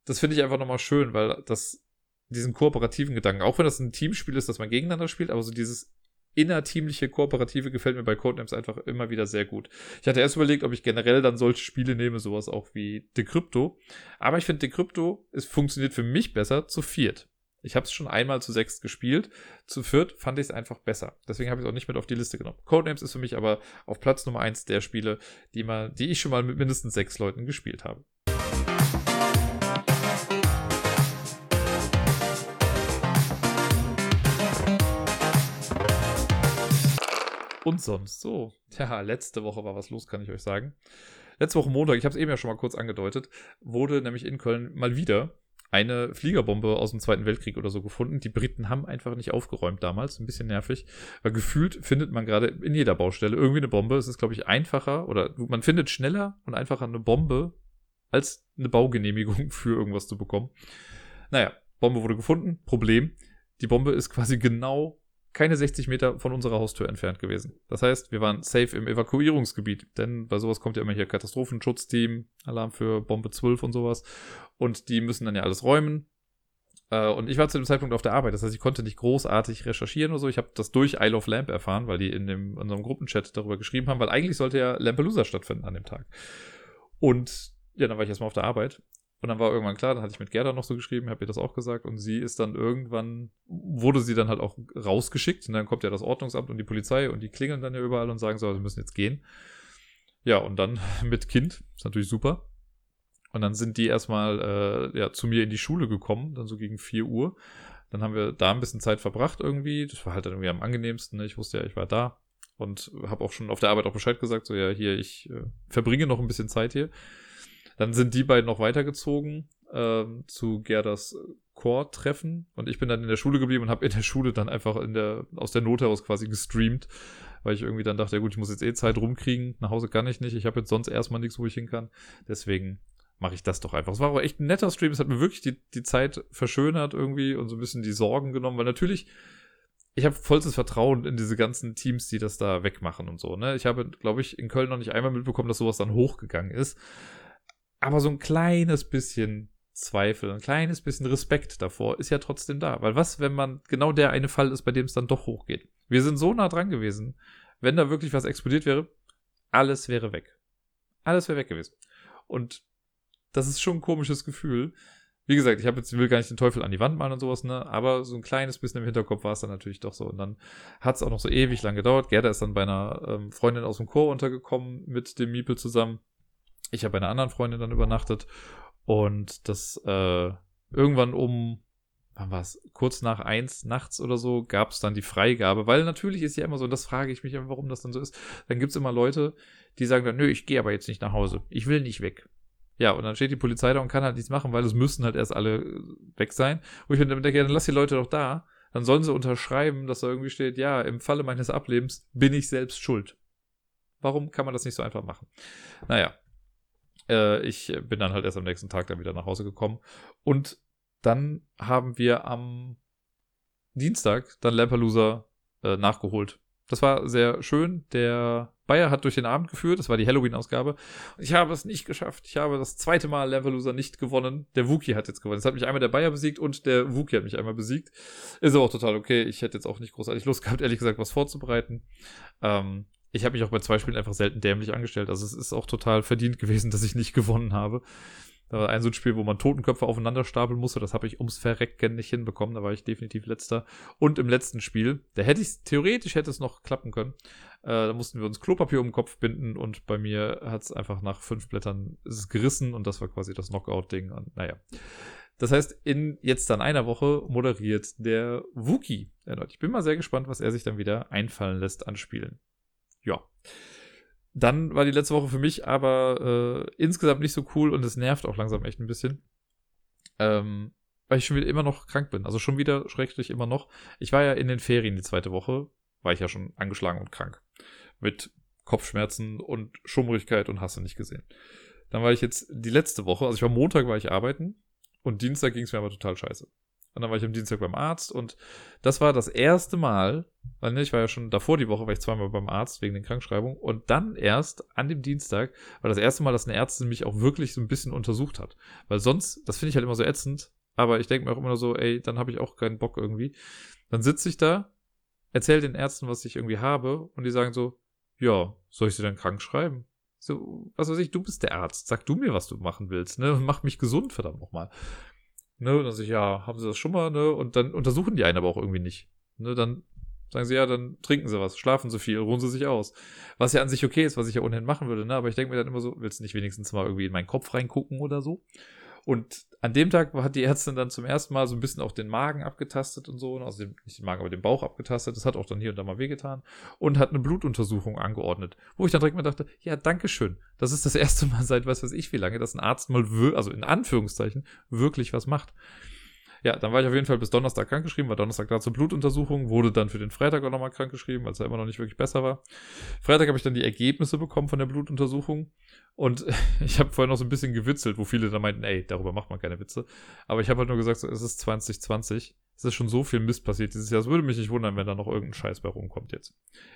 das finde ich einfach nochmal schön, weil das diesen kooperativen Gedanken, auch wenn das ein Teamspiel ist, dass man gegeneinander spielt, aber so dieses innerteamliche Kooperative gefällt mir bei Codenames einfach immer wieder sehr gut. Ich hatte erst überlegt, ob ich generell dann solche Spiele nehme, sowas auch wie Decrypto. Aber ich finde, Decrypto, es funktioniert für mich besser zu viert. Ich habe es schon einmal zu sechs gespielt. Zu viert fand ich es einfach besser. Deswegen habe ich es auch nicht mit auf die Liste genommen. Codenames ist für mich aber auf Platz Nummer eins der Spiele, die, mal, die ich schon mal mit mindestens sechs Leuten gespielt habe. Und sonst so. Tja, letzte Woche war was los, kann ich euch sagen. Letzte Woche Montag, ich habe es eben ja schon mal kurz angedeutet, wurde nämlich in Köln mal wieder eine Fliegerbombe aus dem Zweiten Weltkrieg oder so gefunden. Die Briten haben einfach nicht aufgeräumt damals. Ein bisschen nervig. Weil gefühlt findet man gerade in jeder Baustelle irgendwie eine Bombe. Es ist, glaube ich, einfacher oder man findet schneller und einfacher eine Bombe als eine Baugenehmigung für irgendwas zu bekommen. Naja, Bombe wurde gefunden. Problem. Die Bombe ist quasi genau keine 60 Meter von unserer Haustür entfernt gewesen. Das heißt, wir waren safe im Evakuierungsgebiet, denn bei sowas kommt ja immer hier Katastrophenschutzteam, Alarm für Bombe 12 und sowas. Und die müssen dann ja alles räumen. Äh, und ich war zu dem Zeitpunkt auf der Arbeit, das heißt, ich konnte nicht großartig recherchieren oder so. Ich habe das durch Isle of Lamp erfahren, weil die in, dem, in unserem Gruppenchat darüber geschrieben haben, weil eigentlich sollte ja Lampelusa stattfinden an dem Tag. Und ja, dann war ich erstmal auf der Arbeit und dann war irgendwann klar, dann hatte ich mit Gerda noch so geschrieben, habe ihr das auch gesagt. Und sie ist dann irgendwann, wurde sie dann halt auch rausgeschickt. Und dann kommt ja das Ordnungsamt und die Polizei und die klingeln dann ja überall und sagen so, wir müssen jetzt gehen. Ja, und dann mit Kind, ist natürlich super. Und dann sind die erstmal äh, ja, zu mir in die Schule gekommen, dann so gegen 4 Uhr. Dann haben wir da ein bisschen Zeit verbracht irgendwie. Das war halt dann irgendwie am angenehmsten. Ne? Ich wusste ja, ich war da und habe auch schon auf der Arbeit auch Bescheid gesagt, so ja, hier, ich äh, verbringe noch ein bisschen Zeit hier. Dann sind die beiden noch weitergezogen äh, zu Gerdas Core-Treffen und ich bin dann in der Schule geblieben und habe in der Schule dann einfach in der, aus der Not heraus quasi gestreamt, weil ich irgendwie dann dachte, ja gut, ich muss jetzt eh Zeit rumkriegen, nach Hause kann ich nicht, ich habe jetzt sonst erstmal nichts, wo ich hin kann. Deswegen mache ich das doch einfach. Es war auch echt ein netter Stream, es hat mir wirklich die, die Zeit verschönert irgendwie und so ein bisschen die Sorgen genommen, weil natürlich ich habe vollstes Vertrauen in diese ganzen Teams, die das da wegmachen und so. Ne? Ich habe, glaube ich, in Köln noch nicht einmal mitbekommen, dass sowas dann hochgegangen ist aber so ein kleines bisschen Zweifel, ein kleines bisschen Respekt davor ist ja trotzdem da. Weil was, wenn man genau der eine Fall ist, bei dem es dann doch hochgeht? Wir sind so nah dran gewesen. Wenn da wirklich was explodiert wäre, alles wäre weg. Alles wäre weg gewesen. Und das ist schon ein komisches Gefühl. Wie gesagt, ich habe jetzt will gar nicht den Teufel an die Wand malen und sowas, ne? Aber so ein kleines bisschen im Hinterkopf war es dann natürlich doch so. Und dann hat es auch noch so ewig lang gedauert. Gerda ist dann bei einer ähm, Freundin aus dem Chor untergekommen mit dem Miepel zusammen. Ich habe bei einer anderen Freundin dann übernachtet und das äh, irgendwann um, wann war es, kurz nach eins nachts oder so, gab es dann die Freigabe, weil natürlich ist ja immer so, und das frage ich mich immer, warum das dann so ist, dann gibt es immer Leute, die sagen dann, nö, ich gehe aber jetzt nicht nach Hause, ich will nicht weg. Ja, und dann steht die Polizei da und kann halt nichts machen, weil es müssen halt erst alle äh, weg sein. Und ich denke, ja, dann lass die Leute doch da. Dann sollen sie unterschreiben, dass da irgendwie steht, ja, im Falle meines Ablebens bin ich selbst schuld. Warum kann man das nicht so einfach machen? Naja, äh, ich bin dann halt erst am nächsten Tag dann wieder nach Hause gekommen. Und dann haben wir am Dienstag dann Lampalooza äh, nachgeholt. Das war sehr schön. Der Bayer hat durch den Abend geführt. Das war die Halloween-Ausgabe. Ich habe es nicht geschafft. Ich habe das zweite Mal Lampalooza nicht gewonnen. Der Wookie hat jetzt gewonnen. Es hat mich einmal der Bayer besiegt und der Wookie hat mich einmal besiegt. Ist aber auch total okay. Ich hätte jetzt auch nicht großartig Lust gehabt, ehrlich gesagt, was vorzubereiten. Ähm, ich habe mich auch bei zwei Spielen einfach selten dämlich angestellt. Also es ist auch total verdient gewesen, dass ich nicht gewonnen habe. Da war ein so ein Spiel, wo man Totenköpfe aufeinander stapeln musste. Das habe ich ums Verrecken nicht hinbekommen. Da war ich definitiv letzter. Und im letzten Spiel, da hätte ich theoretisch hätte es noch klappen können. Äh, da mussten wir uns Klopapier um den Kopf binden und bei mir hat es einfach nach fünf Blättern gerissen und das war quasi das Knockout-Ding. Und naja. Das heißt, in jetzt dann einer Woche moderiert der Wookie erneut. Ich bin mal sehr gespannt, was er sich dann wieder einfallen lässt an Spielen. Ja. Dann war die letzte Woche für mich aber äh, insgesamt nicht so cool und es nervt auch langsam echt ein bisschen. Ähm, weil ich schon wieder immer noch krank bin. Also schon wieder schrecklich immer noch. Ich war ja in den Ferien die zweite Woche, war ich ja schon angeschlagen und krank. Mit Kopfschmerzen und Schummrigkeit und hasse nicht gesehen. Dann war ich jetzt die letzte Woche, also ich war Montag war ich arbeiten und Dienstag ging es mir aber total scheiße. Und dann war ich am Dienstag beim Arzt und das war das erste Mal, weil ne, ich war ja schon davor die Woche, war ich zweimal beim Arzt wegen den Krankschreibungen und dann erst an dem Dienstag war das erste Mal, dass eine Ärztin mich auch wirklich so ein bisschen untersucht hat. Weil sonst, das finde ich halt immer so ätzend, aber ich denke mir auch immer so, ey, dann habe ich auch keinen Bock irgendwie. Dann sitze ich da, erzähle den Ärzten, was ich irgendwie habe und die sagen so, ja, soll ich sie dann krank schreiben? So, was weiß ich, du bist der Arzt, sag du mir, was du machen willst, ne? Mach mich gesund, verdammt nochmal. Ne, und dann sag ich, ja, haben sie das schon mal, ne? Und dann untersuchen die einen aber auch irgendwie nicht. Ne, dann sagen sie, ja, dann trinken sie was, schlafen sie viel, ruhen sie sich aus. Was ja an sich okay ist, was ich ja ohnehin machen würde, ne? Aber ich denke mir dann immer so, willst du nicht wenigstens mal irgendwie in meinen Kopf reingucken oder so? Und an dem Tag hat die Ärztin dann zum ersten Mal so ein bisschen auch den Magen abgetastet und so, also nicht den Magen, aber den Bauch abgetastet. Das hat auch dann hier und da mal wehgetan. Und hat eine Blutuntersuchung angeordnet, wo ich dann direkt mal dachte, ja, danke schön. Das ist das erste Mal seit was weiß ich wie lange, dass ein Arzt mal, also in Anführungszeichen, wirklich was macht. Ja, dann war ich auf jeden Fall bis Donnerstag krankgeschrieben, war Donnerstag da zur Blutuntersuchung, wurde dann für den Freitag auch nochmal krankgeschrieben, es ja immer noch nicht wirklich besser war. Freitag habe ich dann die Ergebnisse bekommen von der Blutuntersuchung und ich habe vorher noch so ein bisschen gewitzelt, wo viele dann meinten, ey, darüber macht man keine Witze. Aber ich habe halt nur gesagt, so, es ist 2020. Es ist schon so viel Mist passiert dieses Jahr. Es würde mich nicht wundern, wenn da noch irgendein Scheiß bei rumkommt jetzt.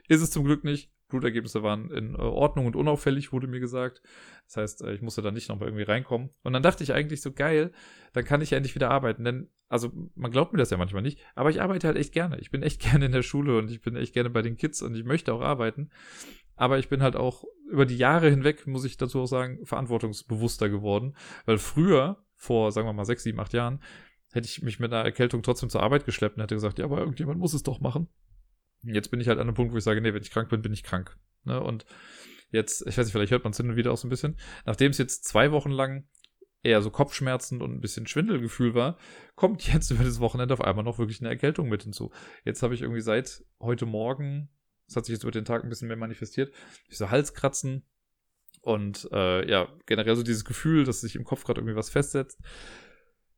Ist es zum Glück nicht. Blutergebnisse waren in äh, Ordnung und unauffällig, wurde mir gesagt. Das heißt, äh, ich musste da nicht nochmal irgendwie reinkommen. Und dann dachte ich eigentlich so, geil, dann kann ich ja endlich wieder arbeiten. Denn, also, man glaubt mir das ja manchmal nicht, aber ich arbeite halt echt gerne. Ich bin echt gerne in der Schule und ich bin echt gerne bei den Kids und ich möchte auch arbeiten. Aber ich bin halt auch über die Jahre hinweg, muss ich dazu auch sagen, verantwortungsbewusster geworden. Weil früher, vor, sagen wir mal, sechs, sieben, acht Jahren, hätte ich mich mit einer Erkältung trotzdem zur Arbeit geschleppt und hätte gesagt, ja, aber irgendjemand muss es doch machen. Jetzt bin ich halt an einem Punkt, wo ich sage, nee, wenn ich krank bin, bin ich krank. Ne? Und jetzt, ich weiß nicht, vielleicht hört man es hin und wieder auch so ein bisschen. Nachdem es jetzt zwei Wochen lang eher so Kopfschmerzen und ein bisschen Schwindelgefühl war, kommt jetzt über das Wochenende auf einmal noch wirklich eine Erkältung mit hinzu. Jetzt habe ich irgendwie seit heute Morgen das hat sich jetzt über den Tag ein bisschen mehr manifestiert. So Halskratzen und äh, ja, generell so dieses Gefühl, dass sich im Kopf gerade irgendwie was festsetzt.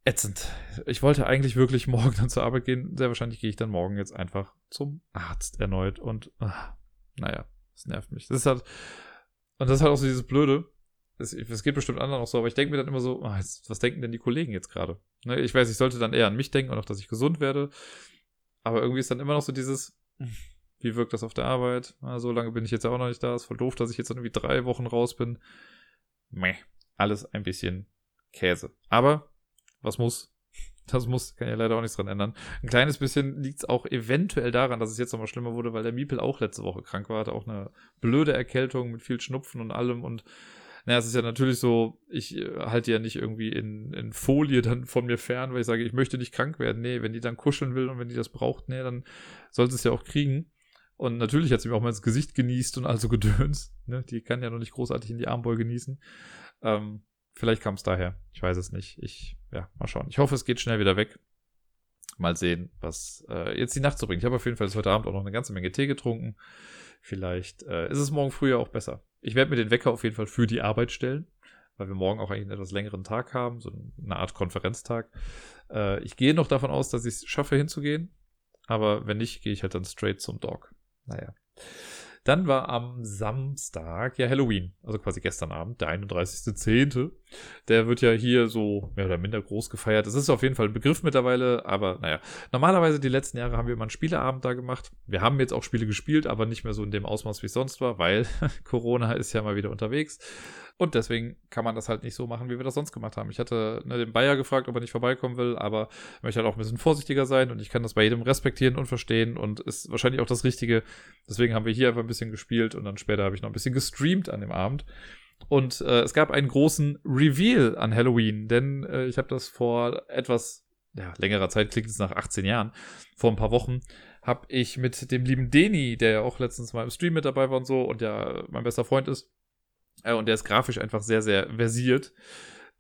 Ätzend. Ich wollte eigentlich wirklich morgen dann zur Arbeit gehen. Sehr wahrscheinlich gehe ich dann morgen jetzt einfach zum Arzt erneut und ah, naja, das nervt mich. Das ist halt, und das ist halt auch so dieses Blöde. Es, geht bestimmt anderen auch so, aber ich denke mir dann immer so, ah, was denken denn die Kollegen jetzt gerade? Ne, ich weiß, ich sollte dann eher an mich denken und auch, dass ich gesund werde. Aber irgendwie ist dann immer noch so dieses, wie wirkt das auf der Arbeit? Na, so lange bin ich jetzt auch noch nicht da. Ist voll doof, dass ich jetzt irgendwie drei Wochen raus bin. Meh. Alles ein bisschen Käse. Aber, was muss? Das muss, kann ja leider auch nichts dran ändern. Ein kleines bisschen liegt es auch eventuell daran, dass es jetzt nochmal schlimmer wurde, weil der Miepel auch letzte Woche krank war, hatte auch eine blöde Erkältung mit viel Schnupfen und allem und naja, es ist ja natürlich so, ich äh, halte ja nicht irgendwie in, in Folie dann von mir fern, weil ich sage, ich möchte nicht krank werden. Nee, wenn die dann kuscheln will und wenn die das braucht, nee, dann soll sie es ja auch kriegen. Und natürlich hat sie mir auch mal ins Gesicht genießt und also gedöns. Ne? Die kann ja noch nicht großartig in die Armbeuge genießen. Ähm, vielleicht kam es daher. Ich weiß es nicht. Ich, ja, mal schauen. Ich hoffe, es geht schnell wieder weg. Mal sehen, was äh, jetzt die Nacht so bringt. Ich habe auf jeden Fall heute Abend auch noch eine ganze Menge Tee getrunken. Vielleicht äh, ist es morgen früher auch besser. Ich werde mir den Wecker auf jeden Fall für die Arbeit stellen, weil wir morgen auch eigentlich einen etwas längeren Tag haben, so eine Art Konferenztag. Äh, ich gehe noch davon aus, dass ich es schaffe hinzugehen. Aber wenn nicht, gehe ich halt dann straight zum Dog. Naja. Dann war am Samstag ja Halloween, also quasi gestern Abend, der 31.10. Der wird ja hier so mehr oder minder groß gefeiert. Das ist auf jeden Fall ein Begriff mittlerweile, aber naja. Normalerweise die letzten Jahre haben wir immer einen Spieleabend da gemacht. Wir haben jetzt auch Spiele gespielt, aber nicht mehr so in dem Ausmaß, wie es sonst war, weil Corona ist ja mal wieder unterwegs. Und deswegen kann man das halt nicht so machen, wie wir das sonst gemacht haben. Ich hatte ne, den Bayer gefragt, ob er nicht vorbeikommen will, aber möchte halt auch ein bisschen vorsichtiger sein und ich kann das bei jedem respektieren und verstehen und ist wahrscheinlich auch das Richtige. Deswegen haben wir hier einfach ein bisschen gespielt und dann später habe ich noch ein bisschen gestreamt an dem Abend. Und äh, es gab einen großen Reveal an Halloween, denn äh, ich habe das vor etwas ja, längerer Zeit, klingt es nach 18 Jahren, vor ein paar Wochen, habe ich mit dem lieben Deni, der ja auch letztens mal im Stream mit dabei war und so und ja mein bester Freund ist, äh, und der ist grafisch einfach sehr, sehr versiert,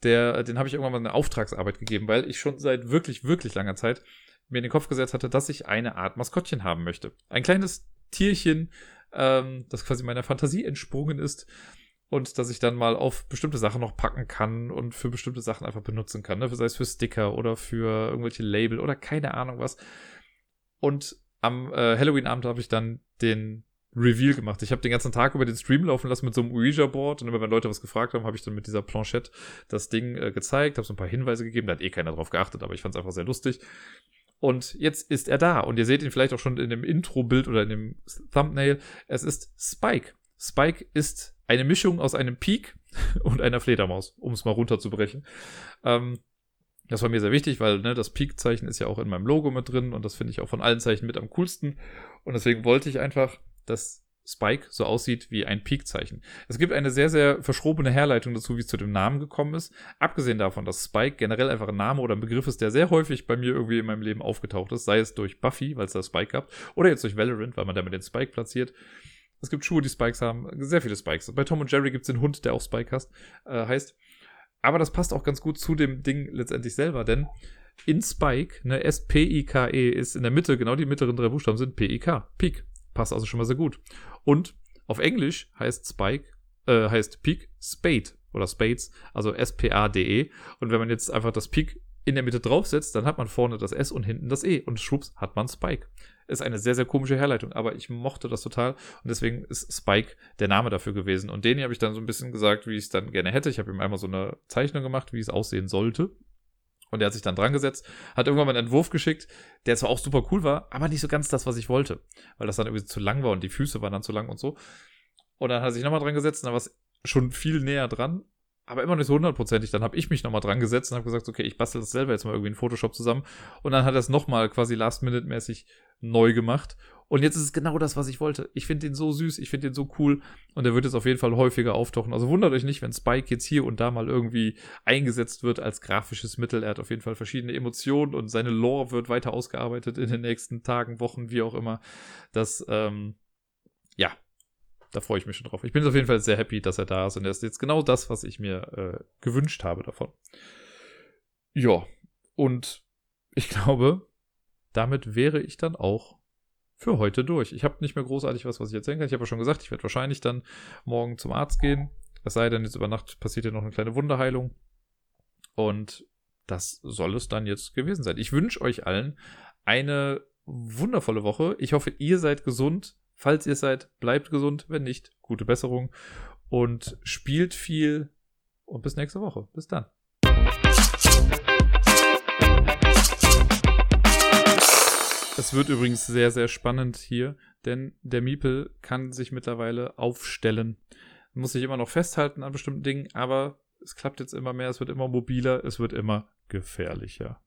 der, den habe ich irgendwann mal eine Auftragsarbeit gegeben, weil ich schon seit wirklich, wirklich langer Zeit mir in den Kopf gesetzt hatte, dass ich eine Art Maskottchen haben möchte. Ein kleines Tierchen, ähm, das quasi meiner Fantasie entsprungen ist und dass ich dann mal auf bestimmte Sachen noch packen kann und für bestimmte Sachen einfach benutzen kann, ne? sei es für Sticker oder für irgendwelche Label oder keine Ahnung was. Und am äh, Halloween-Abend habe ich dann den Reveal gemacht. Ich habe den ganzen Tag über den Stream laufen lassen mit so einem Ouija-Board und immer wenn Leute was gefragt haben, habe ich dann mit dieser Planchette das Ding äh, gezeigt, habe so ein paar Hinweise gegeben, da hat eh keiner drauf geachtet, aber ich fand es einfach sehr lustig. Und jetzt ist er da und ihr seht ihn vielleicht auch schon in dem Intro-Bild oder in dem Thumbnail. Es ist Spike. Spike ist eine Mischung aus einem Peak und einer Fledermaus, um es mal runterzubrechen. Ähm, das war mir sehr wichtig, weil ne, das Peak-Zeichen ist ja auch in meinem Logo mit drin und das finde ich auch von allen Zeichen mit am coolsten. Und deswegen wollte ich einfach, dass Spike so aussieht wie ein Peak-Zeichen. Es gibt eine sehr, sehr verschrobene Herleitung dazu, wie es zu dem Namen gekommen ist. Abgesehen davon, dass Spike generell einfach ein Name oder ein Begriff ist, der sehr häufig bei mir irgendwie in meinem Leben aufgetaucht ist, sei es durch Buffy, weil es da Spike gab, oder jetzt durch Valorant, weil man damit den Spike platziert. Es gibt Schuhe, die Spikes haben, sehr viele Spikes. Bei Tom und Jerry gibt es den Hund, der auch Spike heißt, äh, heißt. Aber das passt auch ganz gut zu dem Ding letztendlich selber, denn in Spike, ne, S-P-I-K-E, ist in der Mitte, genau die mittleren drei Buchstaben sind P-I-K. Peak. Passt also schon mal sehr gut. Und auf Englisch heißt Spike, äh, heißt Peak Spade oder Spades, also S-P-A-D-E. Und wenn man jetzt einfach das Peak in der Mitte draufsetzt, dann hat man vorne das S und hinten das E und schwupps hat man Spike. Ist eine sehr, sehr komische Herleitung, aber ich mochte das total und deswegen ist Spike der Name dafür gewesen. Und den habe ich dann so ein bisschen gesagt, wie ich es dann gerne hätte. Ich habe ihm einmal so eine Zeichnung gemacht, wie es aussehen sollte. Und er hat sich dann dran gesetzt, hat irgendwann mal einen Entwurf geschickt, der zwar auch super cool war, aber nicht so ganz das, was ich wollte. Weil das dann irgendwie zu lang war und die Füße waren dann zu lang und so. Und dann hat er sich nochmal dran gesetzt und dann war es schon viel näher dran, aber immer nicht so hundertprozentig. Dann habe ich mich nochmal dran gesetzt und habe gesagt, okay, ich bastel das selber jetzt mal irgendwie in Photoshop zusammen. Und dann hat er es nochmal quasi last-minute-mäßig neu gemacht. Und jetzt ist es genau das, was ich wollte. Ich finde den so süß, ich finde den so cool und er wird jetzt auf jeden Fall häufiger auftauchen. Also wundert euch nicht, wenn Spike jetzt hier und da mal irgendwie eingesetzt wird als grafisches Mittel. Er hat auf jeden Fall verschiedene Emotionen und seine Lore wird weiter ausgearbeitet in den nächsten Tagen, Wochen, wie auch immer. Das, ähm, ja, da freue ich mich schon drauf. Ich bin auf jeden Fall sehr happy, dass er da ist und er ist jetzt genau das, was ich mir äh, gewünscht habe davon. Ja, und ich glaube, damit wäre ich dann auch für heute durch. Ich habe nicht mehr großartig was, was ich erzählen kann. Ich habe ja schon gesagt, ich werde wahrscheinlich dann morgen zum Arzt gehen. Es sei denn, jetzt über Nacht passiert ja noch eine kleine Wunderheilung. Und das soll es dann jetzt gewesen sein. Ich wünsche euch allen eine wundervolle Woche. Ich hoffe, ihr seid gesund. Falls ihr seid, bleibt gesund. Wenn nicht, gute Besserung. Und spielt viel. Und bis nächste Woche. Bis dann. Es wird übrigens sehr, sehr spannend hier, denn der Miepel kann sich mittlerweile aufstellen. Muss sich immer noch festhalten an bestimmten Dingen, aber es klappt jetzt immer mehr, es wird immer mobiler, es wird immer gefährlicher.